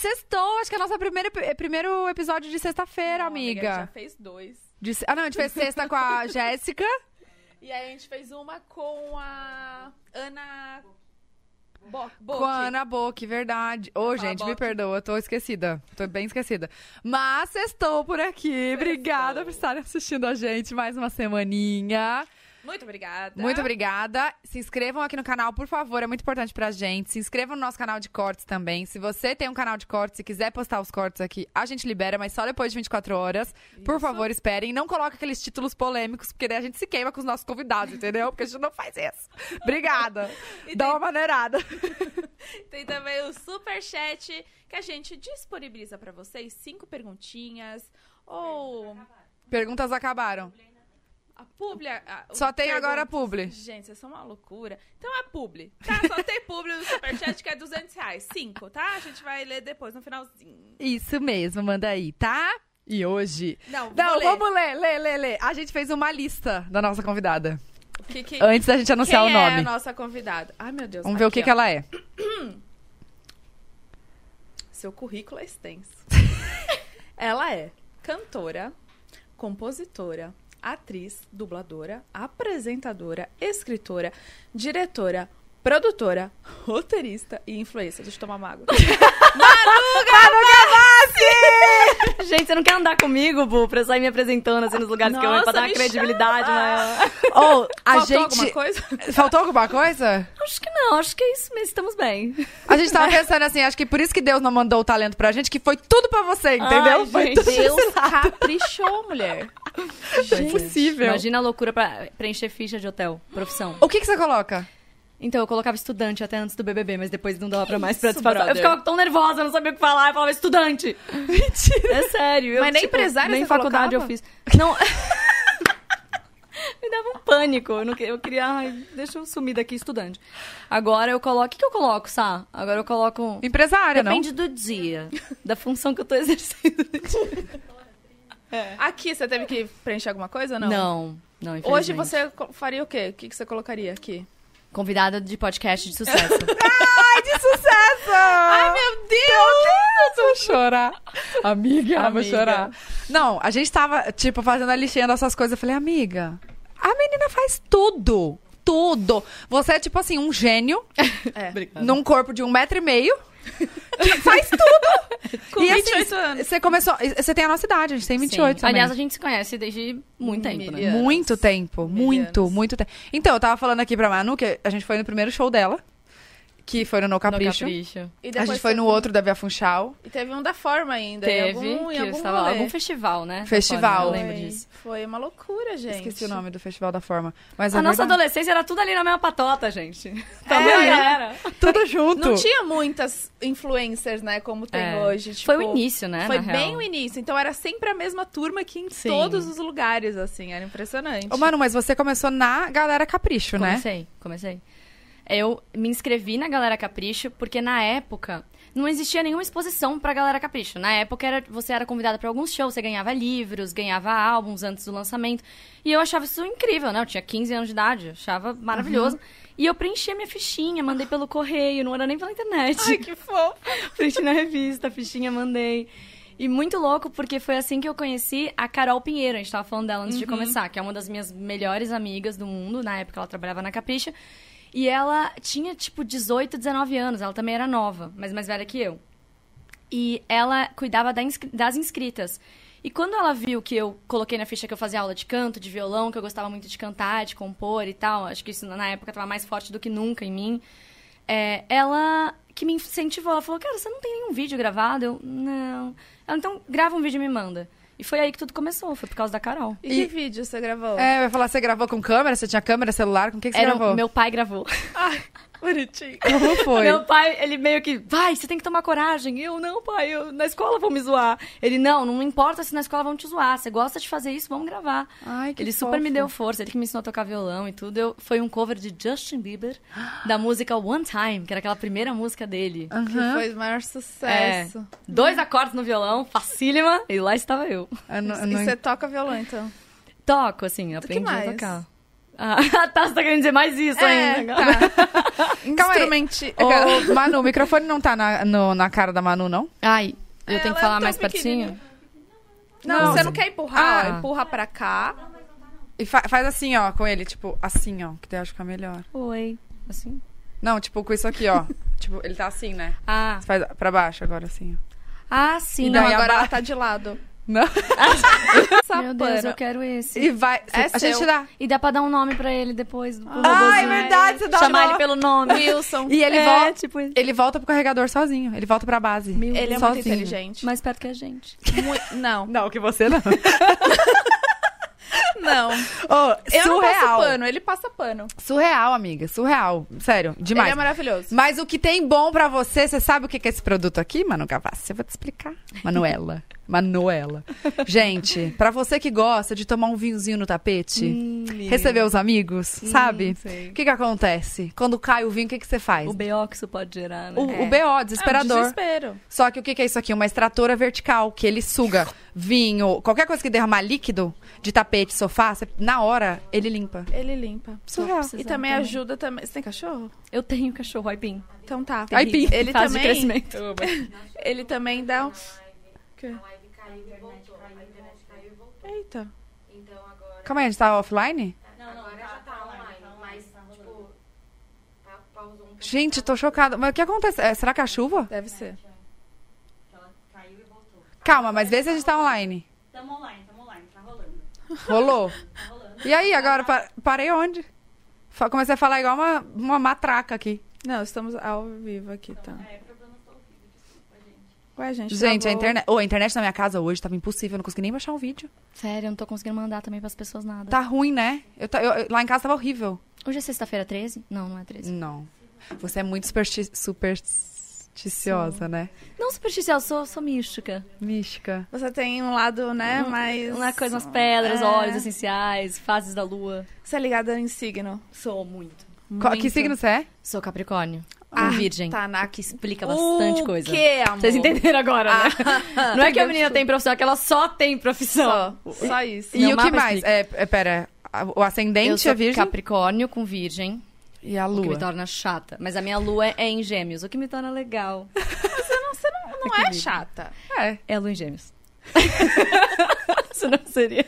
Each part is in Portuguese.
Gente, sextou. Acho que é o nosso primeiro, primeiro episódio de sexta-feira, amiga. A gente já fez dois. De- ah, não, a gente fez sexta com a Jéssica. E aí a gente fez uma com a Ana Bo Com a Ana Boque, verdade. Ô, falar gente, me Boque. perdoa, eu tô esquecida. Tô bem esquecida. Mas estou por aqui. Obrigada por estarem assistindo a gente mais uma semaninha. Muito obrigada. Muito obrigada. Se inscrevam aqui no canal, por favor, é muito importante pra gente. Se inscrevam no nosso canal de cortes também. Se você tem um canal de cortes e quiser postar os cortes aqui, a gente libera, mas só depois de 24 horas. Por Isso. favor, esperem. Não coloque aqueles títulos polêmicos, porque daí a gente se queima com os nossos convidados, entendeu? Porque a gente não faz isso. Obrigada. E Dá tem- uma maneirada. Tem também o Superchat, que a gente disponibiliza pra vocês cinco perguntinhas. Ou Perguntas acabaram. A publi. a- Só tem agora a publi. Gente, vocês são uma loucura. Então é publi, tá? Só tem publi no Superchat, que é 200 reais. Cinco, tá? A gente vai ler depois, no finalzinho. Isso mesmo, manda aí, tá? E hoje. Não, Não, ler. vamos ler, ler, ler, ler. A gente fez uma lista da nossa convidada. Que que- Antes da gente anunciar o é a nome. nossa convidada? Ai, meu Deus. Vamos ver o que, aqui, que ela é. Seu currículo é extenso. ela é cantora, compositora, atriz, dubladora, apresentadora, escritora, diretora, produtora, roteirista e influencer. Deixa eu tomar uma água. Gente, você não quer andar comigo, Bu, pra eu sair me apresentando assim nos lugares que eu vou pra Nossa, dar uma credibilidade maior? Ou a Faltou gente. alguma coisa? Faltou alguma coisa? Acho que não, acho que é isso mesmo, estamos bem. A gente tava pensando assim, acho que por isso que Deus não mandou o talento pra gente, que foi tudo pra você, entendeu? Ai, foi gente, tudo Deus caprichou, mulher. é impossível. Imagina a loucura pra preencher ficha de hotel, profissão. O que, que você coloca? Então, eu colocava estudante até antes do BBB, mas depois não dava pra mais pra disfarçar. Eu ficava tão nervosa, não sabia o que falar, eu falava estudante. Mentira. É sério. Eu, Mas nem tipo, empresária Nem faculdade colocava? eu fiz. Não... Me dava um pânico. Eu, não, eu queria, ai, deixa eu sumir daqui, estudante. Agora eu coloco. O que, que eu coloco, Sá? Agora eu coloco. Empresária, não? Depende do dia, da função que eu tô exercendo. Aqui, você teve que preencher alguma coisa ou não? Não, não, Hoje você faria o quê? O que que você colocaria aqui? Convidada de podcast de sucesso. Ai, de sucesso! Ai, meu Deus! Eu vou chorar. Amiga, eu vou Amiga. chorar. Não, a gente tava, tipo, fazendo a listinha dessas coisas. Eu falei, amiga, a menina faz tudo. Tudo. Você é, tipo assim, um gênio É. num corpo de um metro e meio. Que faz tudo. Com e 28 assim, anos. Você começou. Você tem a nossa idade, a gente tem 28 Sim. também. Aliás, a gente se conhece desde muito tempo, né? Muito tempo, muito, muito tempo. Então, eu tava falando aqui pra Manu que a gente foi no primeiro show dela, que foi no No No Capricho. Capricho. A gente foi no outro da Via Funchal. E teve um da forma ainda. Teve, em algum, em algum estava algum festival, né? Festival. Eu lembro disso. Foi uma loucura, gente. Esqueci o nome do Festival da Forma. Mas A é nossa verdade. adolescência era tudo ali na mesma patota, gente. Também É. era. Tudo junto. Não tinha muitas influencers, né, como tem É. hoje. Tipo, Foi o início, né? Foi bem real. o início. Então era sempre a mesma turma que em Sim. todos os lugares, assim. Era impressionante. Ô, Manu, mas você começou na Galera Capricho, né? Comecei, comecei. Eu me inscrevi na Galera Capricho porque na época não existia nenhuma exposição pra Galera Capricho. Na época era, você era convidada pra alguns shows, você ganhava livros, ganhava álbuns antes do lançamento. E eu achava isso incrível, né? Eu tinha 15 anos de idade, achava maravilhoso. E eu preenchi a minha fichinha, mandei pelo correio, não era nem pela internet. Ai, que fofo. Preenchi na revista, a fichinha mandei. E muito louco, porque foi assim que eu conheci a Carol Pinheiro. A gente tava falando dela antes de começar, que é uma das minhas melhores amigas do mundo. Na época ela trabalhava na Capricha. E ela tinha, tipo, 18, 19 anos. Ela também era nova, mas mais velha que eu. E ela cuidava da inscri- das inscritas. E quando ela viu que eu coloquei na ficha que eu fazia aula de canto, de violão, que eu gostava muito de cantar, de compor e tal, acho que isso na época estava mais forte do que nunca em mim, é, ela que me incentivou. Ela falou, cara, você não tem nenhum vídeo gravado? Eu, não. Ela, então, grava um vídeo e me manda. E foi aí que tudo começou, foi por causa da Carol. E, E- que vídeo você gravou? É, eu ia falar, você gravou com câmera? Você tinha câmera, celular? Com o que, que você Era, gravou? meu pai gravou. Bonitinho. Como foi? Meu pai, ele meio que, vai, você tem que tomar coragem. Eu, não, pai, eu, na escola vão me zoar. Ele, não, não importa se na escola vão te zoar. Você gosta de fazer isso, vamos gravar. Ai, que ele super fofo. me deu força, ele que me ensinou a tocar violão e tudo. Eu, foi um cover de Justin Bieber, da música One Time, que era aquela primeira música dele. Que Aham. foi o maior sucesso. Dois acordes no violão, facílima, e lá estava eu. Eu não- eu E não- você toca violão, então? Toco, assim, que aprendi a tocar. Ah, tá, você tá querendo dizer mais isso É, ainda. tá. Calma aí. Instrumenti... Ô, Manu, o microfone não tá na, no- na cara da Manu, não? Ai, eu tenho Ela que é falar tão mais pertinho? Não, Não. você não quer empurrar, Ah. ó, empurra pra cá. E fa- faz assim, ó, com ele, tipo, assim, ó, que daí eu acho que fica melhor. Oi. Assim? Não, tipo, com isso aqui, ó. tipo, ele tá assim, né? Ah, Você faz pra baixo agora, assim, ó. ah sim. Não, daí agora aba- ela tá de lado. Não? Meu Deus, eu quero esse. E vai. É a gente seu. dá. E dá pra dar um nome pra ele depois. pro Ah, é verdade, você dá Chamar ele pelo nome. Wilson. E ele é, volta. tipo. Ele volta pro carregador sozinho. Ele volta pra base. Meu Ele é Sozinho. muito inteligente. Mais perto que a gente. Mui- Não, Não, que você não. não. Ô, Eu não passo surreal. pano, ele passa pano. Surreal, amiga. Surreal. Sério, demais. Ele é maravilhoso. Mas o que tem bom pra você, você sabe o que que é esse produto aqui, Manu Gavassi? Eu vou te explicar. Manuela. Manuela. Gente, pra você que gosta de tomar um vinhozinho no tapete, Hum, receber os amigos, sabe? sei. O que que acontece? Quando cai o vinho, o que que você faz? O BO que isso pode gerar, né? O, É. o BO, É um desesperador. desespero. Só que o que que é isso aqui? Uma extratora vertical, que ele suga vinho, qualquer coisa que derramar líquido de tapete, sofá, você- na hora, ele limpa. Ele limpa. Surreal. E também também. ajuda também. Você tem cachorro? Eu tenho cachorro aipim. Então tá. Aipim. Ele de também. crescimento. Ele também dá um. Quê? Calma aí, a gente tá offline? Gente, tô chocada. Mas o que acontece? É, será que é a chuva? Deve ser. Calma, mas vê se a gente tá online. Tamo online, tamo online, tá rolando. Rolou? Tá rolando. E aí, agora, pa- parei onde? Fa- Comecei a falar igual uma, uma matraca aqui. Não, estamos ao vivo aqui, tá? É, problemas ao vivo, desculpa, gente. Ué, gente. Gente, a internet... Ô, a internet na minha casa hoje tava impossível, eu não consegui nem baixar um vídeo. Sério, eu não tô conseguindo mandar também pras pessoas nada. Tá ruim, né? Eu, ta- eu- eu- lá em casa tava horrível. Hoje é sexta-feira 13? Não, não é 13. Não. Você é muito supersti- supersticiosa, né? Não supersticiosa, sou, sou mística. Mística. Você tem um lado, né, mais. Uma coisa, umas pedras, É. óleos essenciais, fases da lua. Você é ligada em signo. Sou muito. Qual- Muito. Que signo você é? Sou capricórnio. Ah, Ah, virgem. Tá na. Que explica bastante o coisa. Que, amor? Vocês entenderam agora, né? Ah, Não é que a menina tem profissão, é que ela só tem profissão. Só, só isso. E o que mais? É, é, pera, a- o ascendente Eu sou é virgem capricórnio com virgem, e a o que me lua. torna chata. Mas a minha lua é em gêmeos, o que me torna legal. Não é chata. É. É a lua em gêmeos. Isso não seria.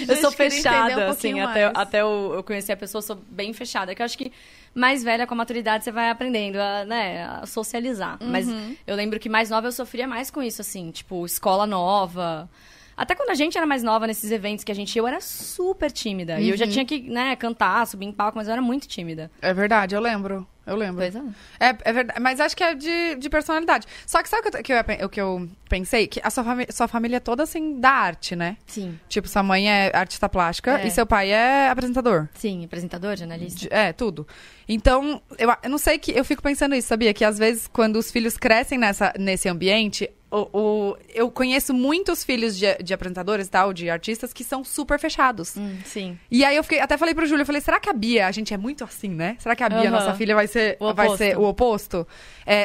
eu Gente, sou queria entender fechada, um assim, até, até eu, eu conhecer a pessoa, eu sou bem fechada. Que eu acho que mais velha, com a maturidade, você vai aprendendo a, né, a socializar. Mas Uhum. eu lembro que mais nova eu sofria mais com isso, assim, tipo, escola nova. Até quando a gente era mais nova nesses eventos que a gente ia, eu era super tímida. E eu já Uhum. tinha que, né, cantar, subir em palco, mas eu era muito tímida. É verdade, eu lembro. Eu lembro. Pois é. É, é verdade, mas acho que é de, de personalidade. Só que sabe o que eu, que eu, que eu pensei? Que a sua, fami sua família é toda, assim, da arte, né? Sim. Tipo, sua mãe é artista plástica É. e seu pai é apresentador. Sim, apresentador, jornalista. De- É, tudo. Então, eu, eu não sei que. Eu fico pensando isso, sabia? Que às vezes, quando os filhos crescem nessa, nesse ambiente, o, o- eu conheço muitos filhos de, de apresentadores e tal, de artistas, que são super fechados. Hum, sim. E aí eu fiquei, até falei pro Júlio, eu falei, será que a Bia, a gente é muito assim, né? Será que a Bia, Aham. nossa filha, vai ser O vai oposto. ser o oposto?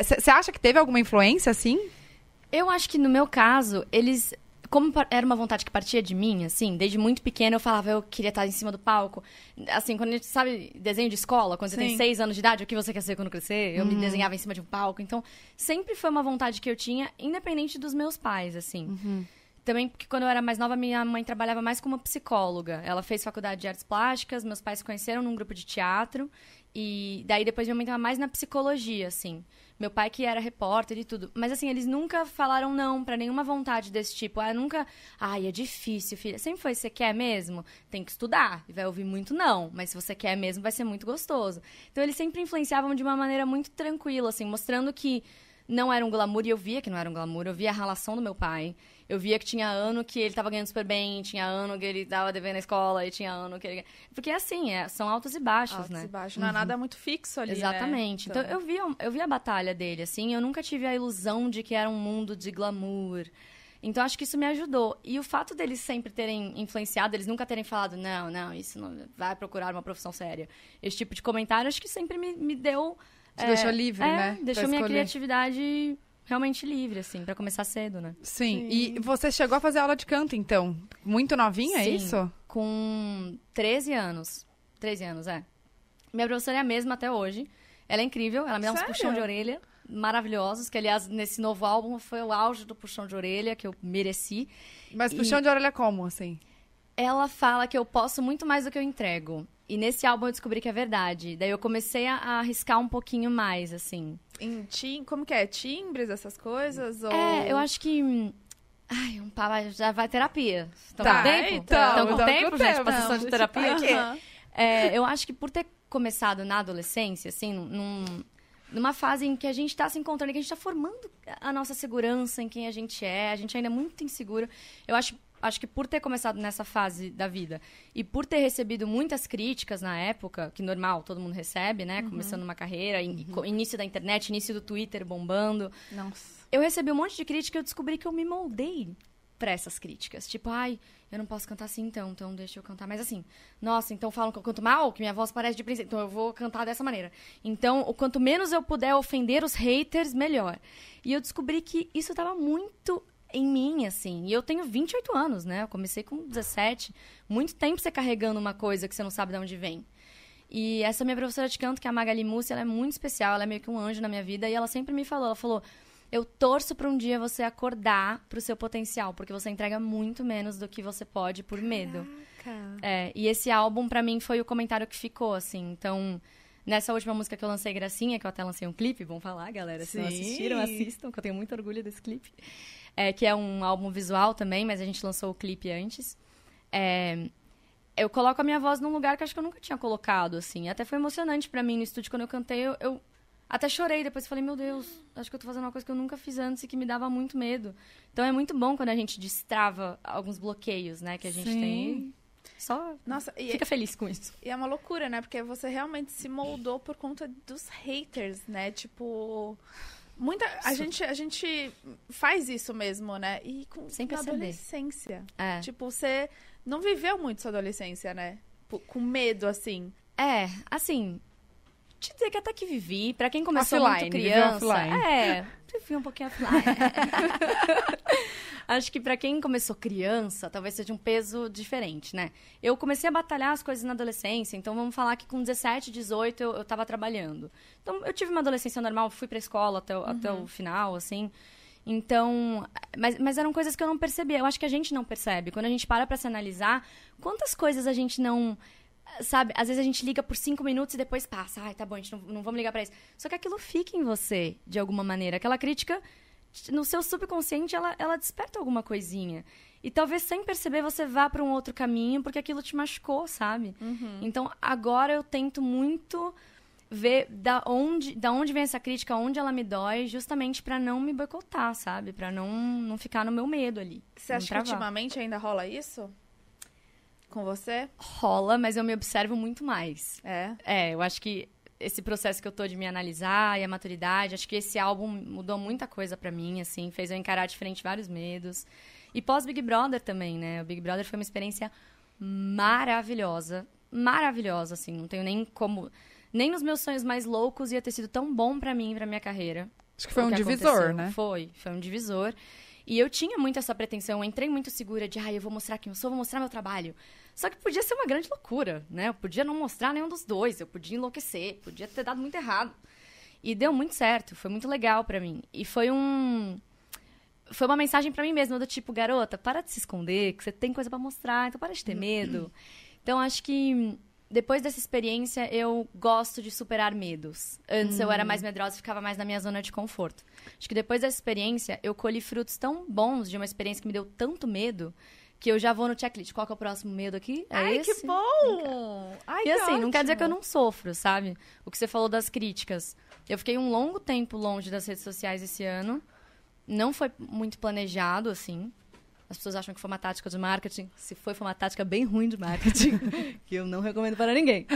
Você acha que teve alguma influência, assim? Eu acho que no meu caso, eles. Como era uma vontade que partia de mim, assim, desde muito pequena eu falava, eu queria estar em cima do palco. Assim, quando a gente sabe desenho de escola, quando você tem Sim. seis anos de idade, o que você quer ser quando crescer? Eu me desenhava em cima de um palco. Então, sempre foi uma vontade que eu tinha, independente dos meus pais, assim. Também porque quando eu era mais nova, minha mãe trabalhava mais como psicóloga. Ela fez faculdade de artes plásticas, meus pais se conheceram num grupo de teatro. E daí depois minha mãe estava mais na psicologia, assim. Meu pai que era repórter e tudo. Mas assim, eles nunca falaram não pra nenhuma vontade desse tipo. Ah, nunca. Ai, é difícil, filha. Sempre foi, você quer mesmo? Tem que estudar. E vai ouvir muito não. Mas se você quer mesmo, vai ser muito gostoso. Então eles sempre influenciavam de uma maneira muito tranquila, assim, mostrando que não era um glamour, e eu via que não era um glamour, eu via a relação do meu pai. Eu via que tinha ano que ele tava ganhando super bem, tinha ano que ele tava devendo na escola, e tinha ano que ele. Porque é assim, é, são altos e baixos, Altos né? e baixos. Não é nada muito fixo ali. né? Exatamente. Então, eu via, eu via a batalha dele, assim, eu nunca tive a ilusão de que era um mundo de glamour. Então acho que isso me ajudou. E o fato deles sempre terem influenciado, eles nunca terem falado, não, não, isso não vai procurar uma profissão séria. Esse tipo de comentário acho que sempre me, me deu. Te deixou livre, é, né? Deixou minha criatividade realmente livre, assim, pra começar cedo, né? Sim. Sim. E você chegou a fazer aula de canto, então? Muito novinha, é Sim. isso? Com 13 anos. 13 anos, é. Minha professora é a mesma até hoje. Ela é incrível, ela me dá uns Sério? puxão de orelha maravilhosos, que aliás, nesse novo álbum foi o auge do puxão de orelha que eu mereci. Mas E- puxão de orelha como, assim? Ela fala que eu posso muito mais do que eu entrego. E nesse álbum eu descobri que é verdade. Daí eu comecei a, a arriscar um pouquinho mais, assim. Em tim... Como que é? Timbres, essas coisas? Ou... É, eu acho que. Ai, um papo já vai terapia. Estão Tá, com tempo? então, Estão com então tempo, com gente, tempo. pra sessão de terapia? aham. É, eu acho que por ter começado na adolescência, assim, num, numa fase em que a gente tá se encontrando, que a gente tá formando a nossa segurança em quem a gente é, a gente ainda é muito inseguro. Eu acho, acho que por ter começado nessa fase da vida e por ter recebido muitas críticas na época, que normal, todo mundo recebe, né? Começando uma carreira, in- co- início da internet, início do Twitter bombando. Nossa. Eu recebi um monte de crítica e eu descobri que eu me moldei pra essas críticas. Tipo, ai, eu não posso cantar assim então, então deixa eu cantar mais assim. Nossa, então falam que eu canto mal, que minha voz parece de princesa, então eu vou cantar dessa maneira. Então, o quanto menos eu puder ofender os haters, melhor. E eu descobri que isso tava muito em mim, assim. E eu tenho 28 anos, né? Eu comecei com 17. Muito tempo você carregando uma coisa que você não sabe de onde vem. E essa minha professora de canto, que é a Magali Mussi, ela é muito especial, ela é meio que um anjo na minha vida. E ela sempre me falou, ela falou, eu torço pra um dia você acordar pro seu potencial, porque você entrega muito menos do que você pode por medo. É, e esse álbum, pra mim, foi o comentário que ficou, assim. Então, nessa última música que eu lancei, Gracinha, que eu até lancei um clipe, vamos falar, galera. Se não assistiram, assistam, que eu tenho muito orgulho desse clipe. É, que é um álbum visual também, mas a gente lançou o clipe antes. É, eu coloco a minha voz num lugar que acho que eu nunca tinha colocado, assim. Até foi emocionante pra mim no estúdio quando eu cantei. Eu, eu até chorei depois. Falei, meu Deus, acho que eu tô fazendo uma coisa que eu nunca fiz antes e que me dava muito medo. Então é muito bom quando a gente destrava alguns bloqueios, né, que a gente Sim. tem. Só Nossa, fica feliz com isso. e é uma loucura, né? Porque você realmente se moldou por conta dos haters, né? Tipo. Muita. A gente, a gente faz isso mesmo, né? E com Sem perceber. adolescência. É. Tipo, você não viveu muito sua adolescência, né? P- Com medo, assim. É, assim. Te dizer que até que vivi, pra quem começou Offline, muito criança. offline. É, vivi um pouquinho offline. Acho que pra quem começou criança, talvez seja um peso diferente, né? Eu comecei a batalhar as coisas na adolescência, então vamos falar que com 17, 18 eu, eu tava trabalhando. Então eu tive uma adolescência normal, fui pra escola até, o- até o final, assim. Então, mas, mas eram coisas que eu não percebia. Eu acho que a gente não percebe. Quando a gente para pra se analisar, quantas coisas a gente não. Sabe, às vezes a gente liga por cinco minutos e depois passa. Ai, tá bom, a gente não, não vamos ligar pra isso. Só que aquilo fica em você, de alguma maneira. Aquela crítica, no seu subconsciente, ela, ela desperta alguma coisinha. E talvez sem perceber você vá pra um outro caminho, porque aquilo te machucou, sabe? Então, agora eu tento muito ver da onde, da onde vem essa crítica, onde ela me dói, justamente pra não me boicotar, sabe? Pra não, não ficar no meu medo ali. Você acha que travar. ultimamente ainda rola isso? Com você? Rola, mas eu me observo muito mais. É. É, eu acho que esse processo que eu tô de me analisar e a maturidade, acho que esse álbum mudou muita coisa pra mim, assim, fez eu encarar diferente vários medos. E pós Big Brother também, né? O Big Brother foi uma experiência maravilhosa, maravilhosa, assim, não tenho nem como nem nos meus sonhos mais loucos ia ter sido tão bom pra mim, pra minha carreira. Acho que foi um que divisor, aconteceu. né? Foi, foi um divisor. E eu tinha muito essa pretensão, eu entrei muito segura de, ai, eu vou mostrar quem eu sou, vou mostrar meu trabalho. Só que podia ser uma grande loucura, né? Eu podia não mostrar nenhum dos dois, eu podia enlouquecer, podia ter dado muito errado. E deu muito certo, foi muito legal pra mim. E foi um foi uma mensagem pra mim mesma do tipo, garota, para de se esconder, que você tem coisa pra mostrar, então para de ter medo. Então acho que depois dessa experiência eu gosto de superar medos. Antes eu era mais medrosa e ficava mais na minha zona de conforto. Acho que depois dessa experiência eu colhi frutos tão bons de uma experiência que me deu tanto medo que eu já vou no checklist. Qual que é o próximo medo aqui? É Ai, esse? que bom! Ai, E assim, não quer dizer que eu ótimo. não sofro, sabe? O que você falou das críticas. Eu fiquei um longo tempo longe das redes sociais esse ano. Não foi muito planejado, assim. As pessoas acham que foi uma tática de marketing. Se foi, foi uma tática bem ruim de marketing. que eu não recomendo para ninguém.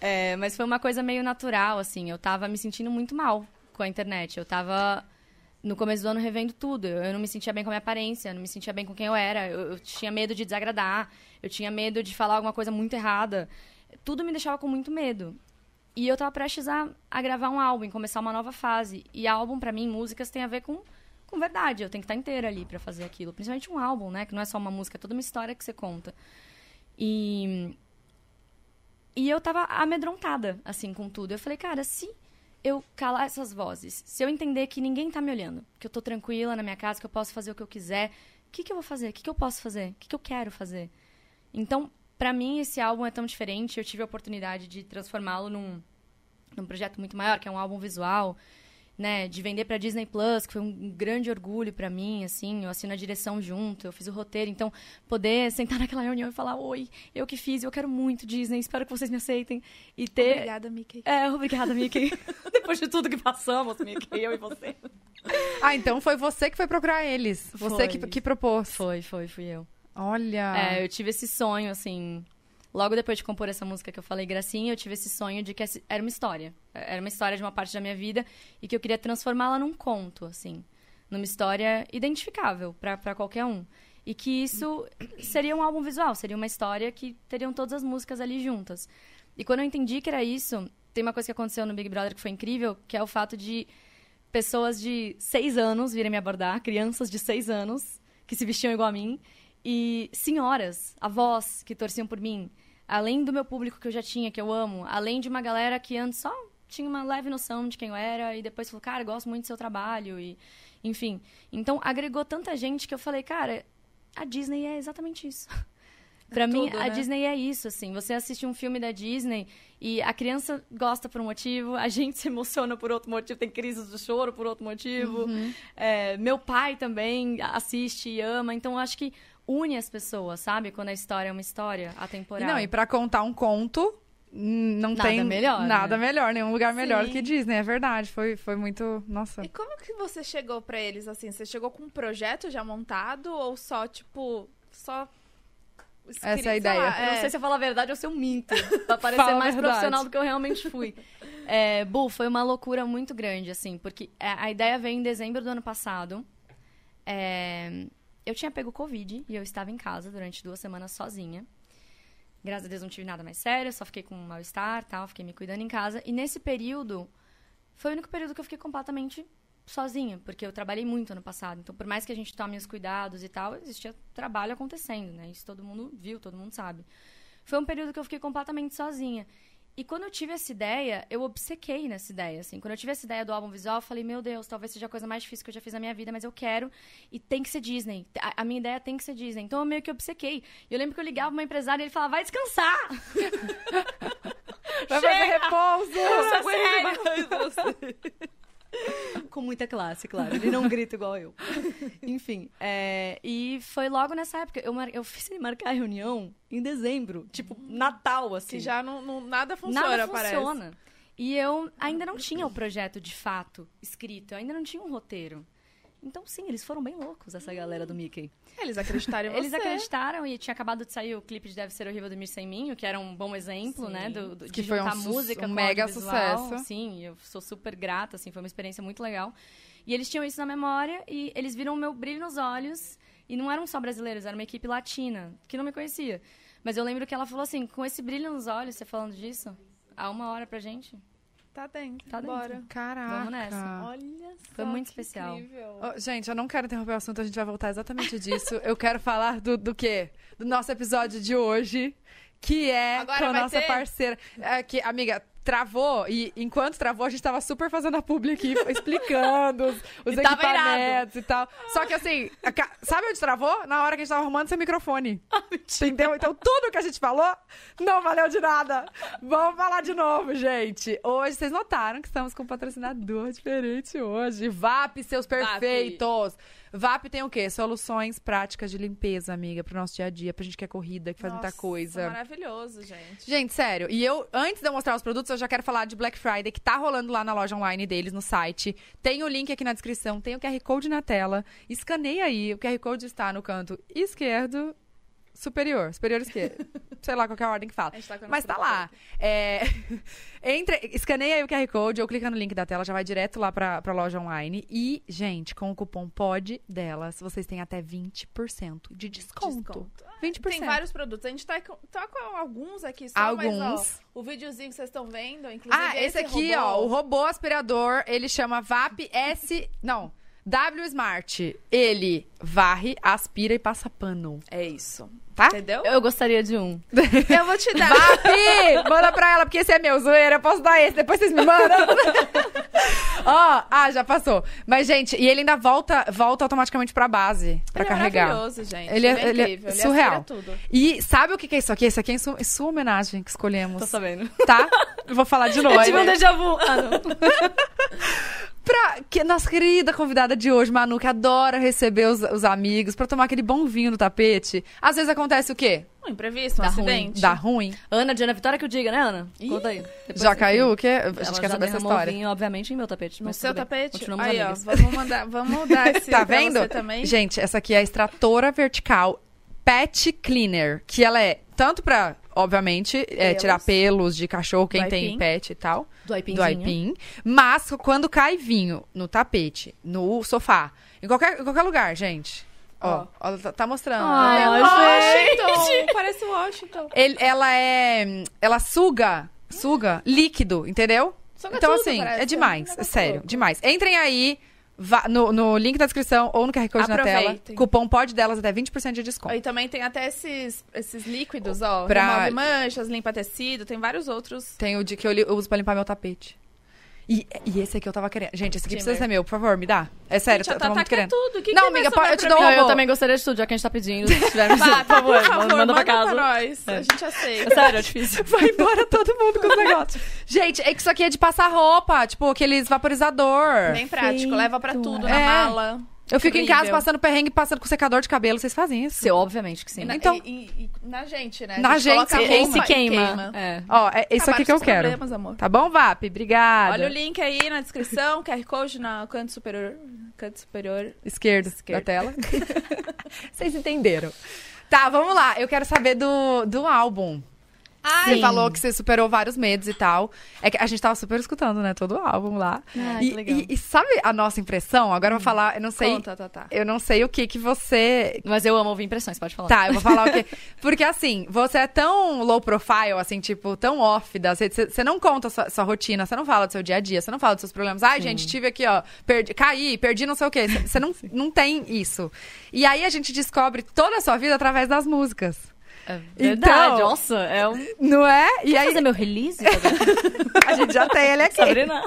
É, mas foi uma coisa meio natural, assim. Eu tava me sentindo muito mal com a internet. Eu tava, no começo do ano, revendo tudo. Eu, não me sentia bem com a minha aparência, não me sentia bem com quem eu era. Eu, eu tinha medo de desagradar. Eu tinha medo de falar alguma coisa muito errada. Tudo me deixava com muito medo. E eu tava prestes a, a gravar um álbum, começar uma nova fase. E álbum, pra mim, músicas tem a ver com, com verdade. Eu tenho que estar inteira ali pra fazer aquilo. Principalmente um álbum, né? Que não é só uma música, é toda uma história que você conta. E E eu tava amedrontada, assim, com tudo. Eu falei, cara, se eu calar essas vozes, se eu entender que ninguém tá me olhando, que eu tô tranquila na minha casa, que eu posso fazer o que eu quiser, o que, que eu vou fazer? O que, que eu posso fazer? O que, que eu quero fazer? Então, pra mim, esse álbum é tão diferente. Eu tive a oportunidade de transformá-lo num, num projeto muito maior, que é um álbum visual, né? De vender pra Disney Plus, que foi um grande orgulho pra mim, assim. Eu assino a direção junto, eu fiz o roteiro. Então, poder sentar naquela reunião e falar: Oi, eu que fiz, eu quero muito Disney, espero que vocês me aceitem. E ter. Obrigada, Mickey. É, obrigada, Mickey. Depois de tudo que passamos, Mickey, eu e você. Ah, então foi você que foi procurar eles. Você Foi. que, que propôs. Foi, foi, fui eu. Olha. É, eu tive esse sonho, assim. Logo depois de compor essa música que eu falei, Gracinha, eu tive esse sonho de que essa- era uma história. Era uma história de uma parte da minha vida e que eu queria transformá-la num conto, assim. Numa história identificável pra qualquer um. E que isso seria um álbum visual, seria uma história que teriam todas as músicas ali juntas. E quando eu entendi que era isso, tem uma coisa que aconteceu no Big Brother que foi incrível, que é o fato de pessoas de seis anos virem me abordar, crianças de seis anos, que se vestiam igual a mim, e senhoras, avós que torciam por mim, além do meu público que eu já tinha, que eu amo, além de uma galera que antes só tinha uma leve noção de quem eu era e depois falou, cara, gosto muito do seu trabalho e enfim. Então agregou tanta gente que eu falei, cara, a Disney é exatamente isso. Pra mim, tudo, a né? Disney é isso, assim. Você assiste um filme da Disney e a criança gosta por um motivo, a gente se emociona por outro motivo, tem crises de choro por outro motivo. É, meu pai também assiste e ama. Então, eu acho que une as pessoas, sabe? Quando a história é uma história atemporal. Não, e pra contar um conto, hum, não Nada tem melhor, nada né? melhor, nenhum lugar melhor Sim. que Disney, é verdade. Foi, foi muito. Nossa. E como que você chegou pra eles, assim? Você chegou com um projeto já montado ou só, tipo, só... escri- Essa é a ideia. lá, Eu não é. sei se eu falo a verdade ou se eu minto. Pra parecer mais profissional do que eu realmente fui. É, Bu, foi uma loucura muito grande, assim, porque a a ideia veio em dezembro do ano passado. É, eu tinha pego Covid e eu estava em casa durante duas semanas sozinha. Graças a Deus não tive nada mais sério, só fiquei com um mal-estar tal, fiquei me cuidando em casa. E nesse período, foi o único período que eu fiquei completamente sozinha, porque eu trabalhei muito ano passado. Então, por mais que a gente tome os cuidados e tal, existia trabalho acontecendo, né? Isso todo mundo viu, todo mundo sabe. Foi um período que eu fiquei completamente sozinha. E quando eu tive essa ideia, eu obcequei nessa ideia, assim. Quando eu tive essa ideia do álbum visual, eu falei, meu Deus, talvez seja a coisa mais difícil que eu já fiz na minha vida, mas eu quero. E tem que ser Disney. A, a minha ideia tem que ser Disney. Então eu meio que obcequei. E eu lembro que eu ligava pra uma empresária e ele falava, vai descansar! Vai fazer repouso! Sério? Com muita classe, claro. Ele não grita igual eu. Enfim, é, e foi logo nessa época. Eu, mar- eu fiz ele marcar a reunião em dezembro. Tipo, Natal, assim. Que já não, não- nada funciona, Nada parece. funciona. E eu ainda não tinha o projeto de fato escrito. Eu ainda não tinha um roteiro. Então, sim, eles foram bem loucos, essa galera do Mickey. Eles acreditaram em você. Eles acreditaram e tinha acabado de sair o clipe de Deve Ser Horrível do Mir Sem Mim, que era um bom exemplo, Sim. né? Do, do- de Que foi um música um com mega sucesso. Sim, eu sou super grata, assim, foi uma experiência muito legal. E eles tinham isso na memória e eles viram o meu brilho nos olhos. E não eram só brasileiros, era uma equipe latina, que não me conhecia. Mas eu lembro que ela falou assim, com esse brilho nos olhos, você falando disso, há uma hora pra gente. Tá dentro. Tá dentro. Bora. Caraca. Vamos nessa. Olha só Foi muito que especial. incrível. Ô, gente, eu não quero interromper o assunto, a gente vai voltar exatamente disso. Eu quero falar do, do quê? Do nosso episódio de hoje, que é Agora com a nossa ter? parceira. É, que, amiga, travou, e enquanto travou, a gente tava super fazendo a publi aqui, explicando os, os E equipamentos e tal. Só que assim, a sabe onde travou? Na hora que a gente tava arrumando seu microfone. Entendeu? Então tudo que a gente falou não valeu de nada. Vamos falar de novo, gente. Hoje, vocês notaram que estamos com um patrocinador diferente hoje. VAP, seus perfeitos. VAP tem o quê? Soluções práticas de limpeza, amiga, pro nosso dia a dia, pra gente que é corrida, que faz muita Nossa, coisa. Maravilhoso, gente. Gente, sério. E eu, antes de eu mostrar os produtos, eu já quero falar de Black Friday, que tá rolando lá na loja online deles, no site. Tem o link aqui na descrição, tem o QR Code na tela. Escaneia aí, o QR Code está no canto esquerdo, superior, superior esquerdo. Sei lá qual que a ordem que fala. Tá Mas tá lá. É... Entre... Escaneia aí o QR Code ou clica no link da tela, já vai direto lá pra, pra loja online. E, gente, com o cupom POD delas, vocês têm até 20% de desconto. Desconto. 20%. Tem vários produtos. A gente tá com, tá com alguns aqui só, Alguns. mas ó, o videozinho que vocês estão vendo, inclusive Ah, esse aqui, robô, ó, o robô aspirador, ele chama VAP S. Não. W Smart. Ele varre, aspira e passa pano. É isso. Tá? Entendeu? Eu gostaria de um. Eu vou te dar. VAP! Manda pra ela, porque esse é meu, zoeira. Eu posso dar esse, depois vocês me mandam. Ó, ah, já passou. Mas, gente, e ele ainda volta, volta automaticamente pra base, pra Ele é carregar. maravilhoso, gente. Ele é- ele é incrível. Ele surreal. aspira tudo. E sabe o que que é isso aqui? Isso aqui é em sua, em sua homenagem que escolhemos. Tô sabendo. Tá? Eu vou falar de novo. Eu tive um déjà vu. Ah, não. Pra que nossa querida convidada de hoje, Manu, que adora receber os, os amigos, pra tomar aquele bom vinho no tapete. Às vezes acontece o quê? Um imprevisto, um Dá ruim. acidente. Dá ruim. Ana, Diana Vitória que eu diga, né, Ana? Conta aí. Depois Já caiu o quê? A Ela gente quer já saber essa história. vinho, obviamente, em meu tapete. No seu tapete? Continuamos Aí, ó, vamos mandar, vamos dar esse Tá pra vendo? você também. Gente, essa aqui é a extratora vertical Pet Cleaner, que ela é tanto pra, obviamente, é, tirar pelos de cachorro, quem Do tem aipim. pet e tal, Do aipinzinho. do aipim, mas quando cai vinho no tapete, no sofá, em qualquer, em qualquer lugar, gente. Ó, ó, ela tá- tá mostrando. Ai, né? Washington! Parece Washington. Ele- ela é. Ela suga, suga líquido, entendeu? Suga então, tudo, assim, parece. é demais. É negócio sério, demais. Entrem aí vá- no, no link da descrição ou no QR Code na tela. Cupom pode delas até 20% de desconto. E também tem até esses, esses líquidos, ó. Pra- Remove manchas, limpa tecido, tem vários outros. Tem o de que eu, li- eu uso pra limpar meu tapete. E, e esse aqui eu tava querendo. Gente, esse aqui Timber. precisa ser meu, por favor, me dá. É sério, Gente, Tata muito quer querendo. tudo. O que Não, que amiga, eu te pra dou um eu também gostaria de tudo, já que a gente tá pedindo. Se tiver, Vá, por favor, por favor, manda pra casa. nós. É. A gente aceita. Sério, é difícil. Vai embora todo mundo com os negócios. Gente, é que isso aqui é de passar roupa, tipo aqueles vaporizador. Bem prático, leva pra tudo, É. na mala. Eu fico em casa passando perrengue, passando com secador de cabelo. Vocês fazem isso? Seu, obviamente que sim. E na, Então- e- e- e na gente, né? Na A gente gente, coloca a sim. Esse roupa e queima. É. Ó, é isso aqui que eu quero. amor. Tá bom, VAP? Obrigada. Olha o link aí na descrição, QR Code no canto superior. Canto superior. Esquerdo, Esquerdo. da tela. Vocês entenderam. Tá, vamos lá. Eu quero saber do, do álbum. Você Sim. falou que você superou vários medos e tal. É que a gente tava super escutando, né? Todo o álbum lá. Ah, e, que legal. e- e sabe a nossa impressão? Agora eu vou falar, eu não sei. Conta, tá, tá. Eu não sei o que que você Mas eu amo ouvir impressões, pode falar. Tá, eu vou falar o quê? Porque assim, você é tão low profile, assim, tipo, tão off das redes. Você- Você não conta a sua, sua rotina, você não fala do seu dia a dia, você não fala dos seus problemas. Ai, gente, tive aqui, ó, perdi, caí, perdi não sei o quê. Você- Você não, não tem isso. E aí a gente descobre toda a sua vida através das músicas. É verdade, Então- nossa, é um... Não é? E Quer aí fazer meu release? A gente já tem ele aqui. Sabrina?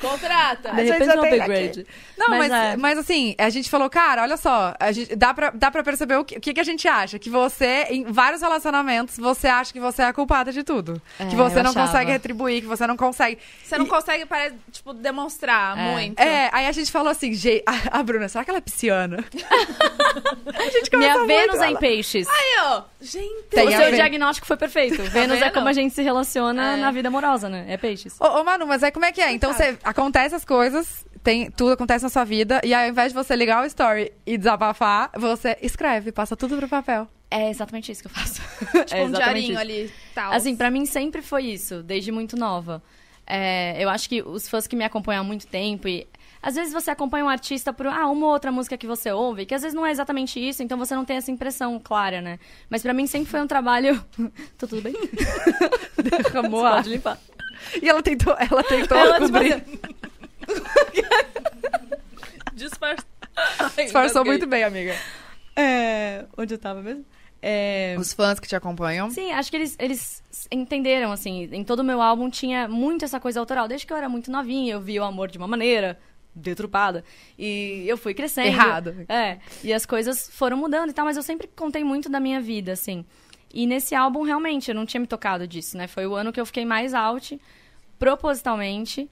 Contrata! De gente repente um upgrade. Não, mas, Mas mas, é. assim, a gente falou, cara, olha só, a gente, dá, pra, dá pra perceber o que, o que, que a gente acha. Que você, em vários relacionamentos, você acha que você é a culpada de tudo. É, que você não achava. consegue retribuir, que você não consegue. Você não E- consegue, parece, tipo, demonstrar É. muito. É, aí a gente falou assim, "Gê, a, a Bruna, será que ela é pisciana? a gente Minha Vênus é em ela- peixes. Aí, ó. Gente, Tem o seu diagnóstico foi perfeito. Vênus é como a gente se relaciona É. na vida amorosa, né? É peixes. Ô, ô, Manu, mas aí como é que é? Então você acontece as coisas, tem, tudo acontece na sua vida, e aí, ao invés de você ligar o story e desabafar, você escreve, passa tudo pro papel. É exatamente isso que eu faço. tipo, é um diarinho isso. ali, tal. Assim, pra mim sempre foi isso, desde muito nova. É, eu acho que os fãs que me acompanham há muito tempo e às vezes você acompanha um artista por ah, uma ou outra música que você ouve, que às vezes não é exatamente isso, então você não tem essa impressão clara, né? Mas pra mim sempre foi um trabalho. Tá tudo bem? Derramou a- pode limpar. E ela tentou, ela tentou Ela cobrir. Disfarça. Disfarçou muito bem, amiga. É, onde eu tava mesmo? É, Os fãs que te acompanham. Sim, acho que eles, eles entenderam, assim. Em todo o meu álbum tinha muito essa coisa autoral. Desde que eu era muito novinha, eu via o amor de uma maneira detrupada. E eu fui crescendo. Errado. É. E as coisas foram mudando e tal, mas eu sempre contei muito da minha vida, assim. E nesse álbum, realmente, eu não tinha me tocado disso, né? Foi o ano que eu fiquei mais out, propositalmente,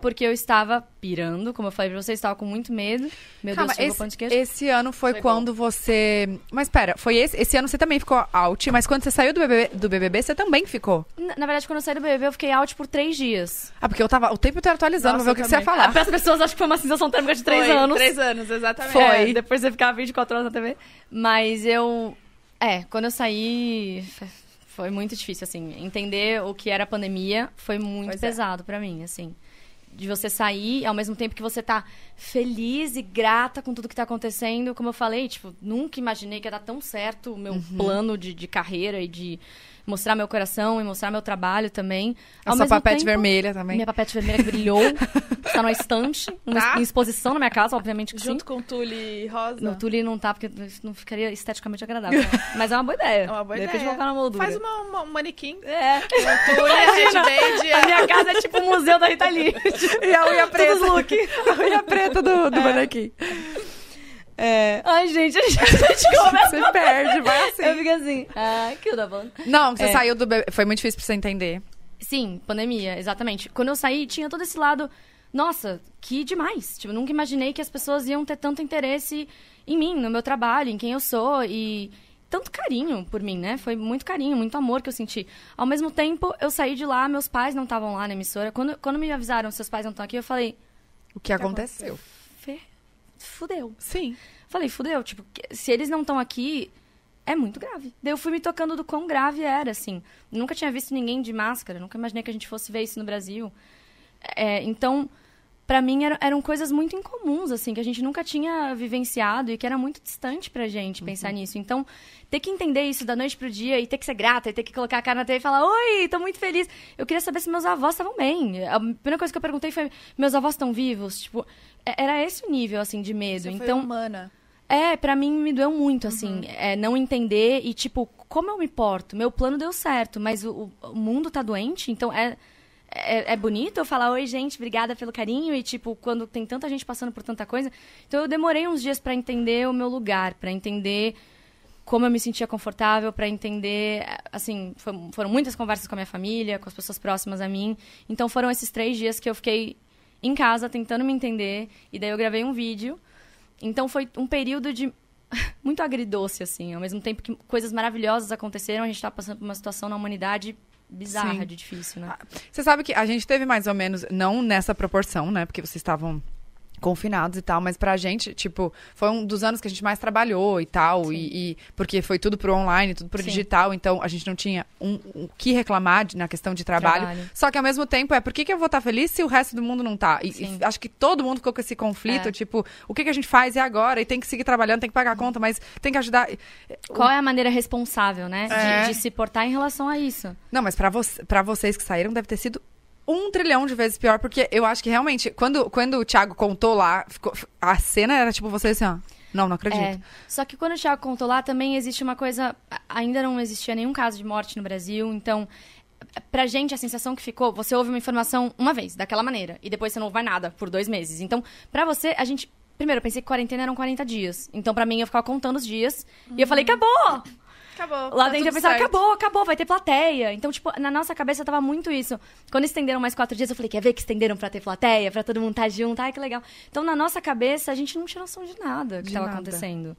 porque eu estava pirando, como eu falei pra vocês, estava com muito medo. Meu Calma, Deus, esse, de esse ano foi Chegou. quando você. Mas pera, foi esse? Esse ano você também ficou out, mas quando você saiu do BBB, do BBB você também ficou. Na, na verdade, quando eu saí do BBB, eu fiquei out por três dias. Ah, porque eu tava o tempo inteiro atualizando Nossa, pra ver o que você ia falar. Para as pessoas, acho que foi uma sensação térmica de três Foi, anos. Três anos, exatamente. Foi. É, depois você ficava 24 horas na TV. Mas eu. É, quando eu saí. Foi muito difícil, assim. Entender o que era a pandemia foi muito Pois é. pesado pra mim, assim. De você sair, ao mesmo tempo que você tá feliz e grata com tudo que tá acontecendo. Como eu falei, tipo, nunca imaginei que ia dar tão certo o meu Uhum. plano de, de carreira e de, mostrar meu coração e mostrar meu trabalho também. A Ao sua papete tempo, vermelha também. Minha papete vermelha que brilhou. está numa estante, Tá. em exposição na minha casa, obviamente que Junto sim. com o Tule Rosa. No Tule não tá, porque não ficaria esteticamente agradável. né? Mas é uma boa ideia. É uma boa De ideia. colocar na moldura. Faz uma, uma- um manequim. É. Tule, a Red Band. A minha casa é tipo o museu da Rita Lee. E a unha preta. Todos look. A unha preta do, do manequim. É. Ai, gente, a gente, a gente começa... Você perde, vai assim. Eu fico assim, ah, que da bom. Não, você É. saiu do bebê. Foi muito difícil pra você entender. Sim, pandemia, exatamente. Quando eu saí, tinha todo esse lado. Nossa, que demais. Tipo, nunca imaginei que as pessoas iam ter tanto interesse em mim, no meu trabalho, em quem eu sou e tanto carinho por mim, né? Foi muito carinho, muito amor que eu senti. Ao mesmo tempo, eu saí de lá, meus pais não estavam lá na emissora. Quando, quando me avisaram, seus pais não estão aqui, eu falei, O que aconteceu? Fê, fudeu. Sim. Falei, fudeu, tipo, se eles não estão aqui, é muito grave. Daí eu fui me tocando do quão grave era, assim. Nunca tinha visto ninguém de máscara, nunca imaginei que a gente fosse ver isso no Brasil. É, então, pra mim, era- eram coisas muito incomuns, assim, que a gente nunca tinha vivenciado e que era muito distante pra gente pensar nisso. Então, ter que entender isso da noite pro dia e ter que ser grata e ter que colocar a cara na TV e falar, oi, tô muito feliz. Eu queria saber se meus avós estavam bem. A primeira coisa que eu perguntei foi, meus avós estão vivos? Tipo, é- era esse o nível, assim, de medo. Você então, humana. é, pra mim me doeu muito, assim, é, não entender e, tipo, como eu me porto? Meu plano deu certo, mas o, o mundo tá doente, então é, é, é bonito eu falar, oi, gente, obrigada pelo carinho, e, tipo, quando tem tanta gente passando por tanta coisa. Então eu demorei uns dias pra entender o meu lugar, pra entender como eu me sentia confortável, pra entender, assim, foi- foram muitas conversas com a minha família, com as pessoas próximas a mim. Então foram esses três dias que eu fiquei em casa tentando me entender, e daí eu gravei um vídeo. Então foi um período de muito agridoce, assim. Ao mesmo tempo que coisas maravilhosas aconteceram, a gente tá passando por uma situação na humanidade bizarra, Sim. de difícil, né? Você sabe que a gente teve mais ou menos, não nessa proporção, né? Porque vocês estavam confinados e tal, mas pra gente, tipo, foi um dos anos que a gente mais trabalhou e tal, e, e- porque foi tudo pro online, tudo pro Sim. digital, então a gente não tinha um, um que reclamar de- na questão de trabalho. Trabalho. Só que ao mesmo tempo é, por que, que eu vou estar feliz se o resto do mundo não tá? E, e acho que todo mundo ficou com esse conflito, É. tipo, o que, que a gente faz e agora? E tem que seguir trabalhando, tem que pagar a conta, mas tem que ajudar. Qual é a maneira responsável, né? de- É. De, se portar em relação a isso. Não, mas pra, vo pra vocês que saíram, deve ter sido um trilhão de vezes pior, porque eu acho que realmente, quando, quando o Thiago contou lá, ficou- a cena era tipo vocês assim, ó. Não, não acredito. É. Só que quando o Thiago contou lá, também existe uma coisa. Ainda não existia nenhum caso de morte no Brasil, então. Pra gente, a sensação que ficou, você ouve uma informação uma vez, daquela maneira, e depois você não ouve nada por dois meses. Então, pra você, a gente. Primeiro, eu pensei que quarentena eram 40 dias. Então, pra mim, eu ficava contando os dias. E eu falei, acabou! Acabou. Lá tá dentro eu pensava, certo. acabou, acabou, vai ter plateia. Então, tipo, na nossa cabeça tava muito isso. Quando estenderam mais quatro dias, eu falei, quer ver que estenderam pra ter plateia? Pra todo mundo estar junto? Ai, que legal. Então, na nossa cabeça, a gente não tinha noção de nada que De tava nada. acontecendo.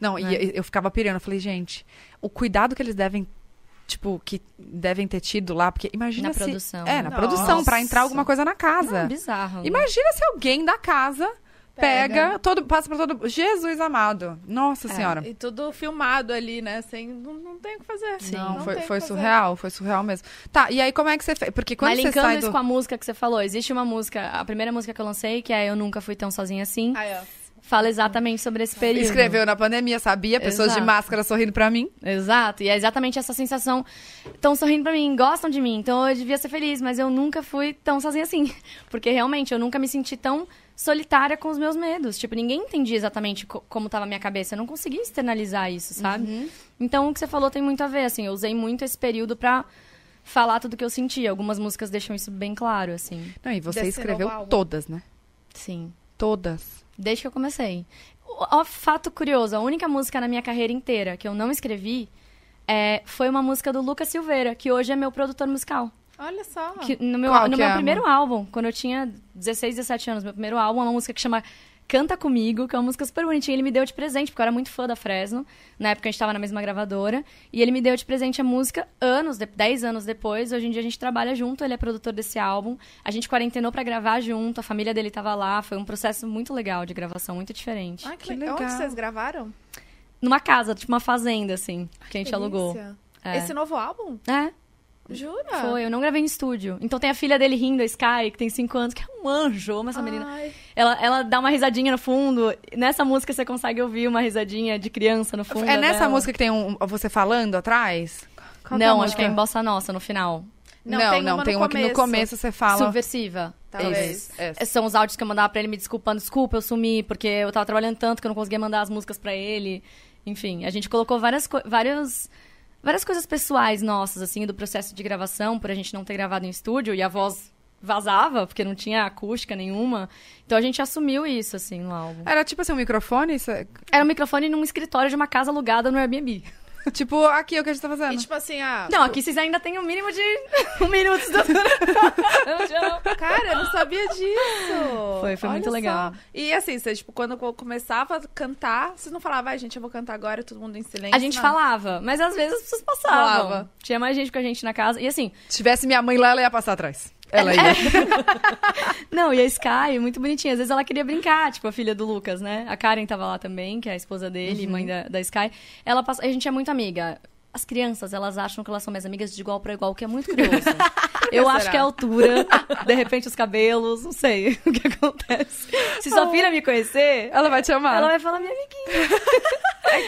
Não, Né? e eu ficava pirando. Eu falei, gente, o cuidado que eles devem. Tipo, que devem ter tido lá, porque imagina Na se... produção. É, na Nossa. produção, pra entrar alguma coisa na casa. Não, bizarro. Imagina se alguém da casa pega, Pega. todo, passa pra todo. Jesus amado. Nossa É. Senhora. E tudo filmado ali, né? Sem, não, não tem o que fazer. Não, foi, tem o foi fazer. surreal, foi surreal mesmo. Tá, e aí como é que você fez? Porque quando Mas você linkando sai isso do... com a música que você falou, existe uma música, a primeira música que eu lancei, que é Eu Nunca Fui Tão Sozinha Assim, Aí, ó. Fala exatamente sobre esse período. Escreveu na pandemia, sabia? Pessoas de Exato. máscara sorrindo pra mim. Exato, e é exatamente essa sensação. Estão sorrindo pra mim, gostam de mim, então eu devia ser feliz, mas eu nunca fui tão sozinha assim. Porque realmente eu nunca me senti tão solitária com os meus medos. Tipo, ninguém entendia exatamente co- como tava a minha cabeça. Eu não conseguia externalizar isso, sabe? Uhum. Então o que você falou tem muito a ver, assim. Eu usei muito esse período pra falar tudo que eu sentia. Algumas músicas deixam isso bem claro, assim. Não, e você Desse escreveu todas, né? Sim. Todas. Desde que eu comecei. O, o fato curioso, a única música na minha carreira inteira que eu não escrevi é, foi uma música do Lucas Silveira, que hoje é meu produtor musical. Olha só. Que no meu, Qual no que meu é, primeiro álbum, quando eu tinha 16, 17 anos, meu primeiro álbum é uma música que chama Canta Comigo, que é uma música super bonitinha. Ele me deu de presente, porque eu era muito fã da Fresno. Na época a gente tava na mesma gravadora. E ele me deu de presente a música anos, de, 10 anos depois. Hoje em dia a gente trabalha junto, ele é produtor desse álbum. A gente quarentenou pra gravar junto, a família dele tava lá. Foi um processo muito legal de gravação, muito diferente. Ai, que, Que legal. Onde vocês gravaram? Numa casa, tipo uma fazenda, assim, que a gente alugou. Delícia. É. Esse novo álbum? É, Jura? foi. Eu não gravei em estúdio. Então tem a filha dele rindo, a Sky, que tem 5 anos, que é um anjo, amo essa menina. Ela, ela dá uma risadinha no fundo. Nessa música você consegue ouvir uma risadinha de criança no fundo. é nessa dela. música que tem um, você falando atrás? Qual é não, acho que é em Bossa Nossa, no final. Não, tem não, uma tem no uma que no começo. você fala. Subversiva. Talvez. É, São os áudios que eu mandava pra ele me desculpando. Desculpa, eu sumi, porque eu tava trabalhando tanto que eu não conseguia mandar as músicas pra ele. Enfim, a gente colocou várias, co- várias, coisas pessoais nossas, assim, do processo de gravação, por a gente não ter gravado em estúdio, e a voz vazava, porque não tinha acústica nenhuma. Então a gente assumiu isso, assim, no álbum. Era tipo assim, um microfone? Isso Era um microfone num escritório de uma casa alugada no Airbnb. tipo, aqui é o que a gente tá fazendo. E tipo assim, ah. Não, aqui vocês ainda têm o mínimo de um minuto de. Cara, eu não sabia disso. Foi, foi Olha muito só. legal. E assim, você, tipo, quando eu começava a cantar, vocês não falavam, ai, gente, eu vou cantar agora, todo mundo em silêncio. A gente não. falava, mas às vezes as pessoas passavam. Falava. Tinha mais gente com a gente na casa. E assim, Se tivesse minha mãe lá, ela ia passar atrás. Ela ia. Não, e a Sky, muito bonitinha. Às vezes ela queria brincar, tipo, a filha do Lucas, né? A Karen tava lá também, que é a esposa dele, mãe da, da Sky. Ela passa... A gente é muito amiga. As crianças, elas acham que elas são minhas amigas de igual pra igual, o que é muito curioso. Eu acho que é a altura, de repente os cabelos, não sei o que acontece. Se sua filha me conhecer, Ela vai te amar. ela vai falar minha amiguinha.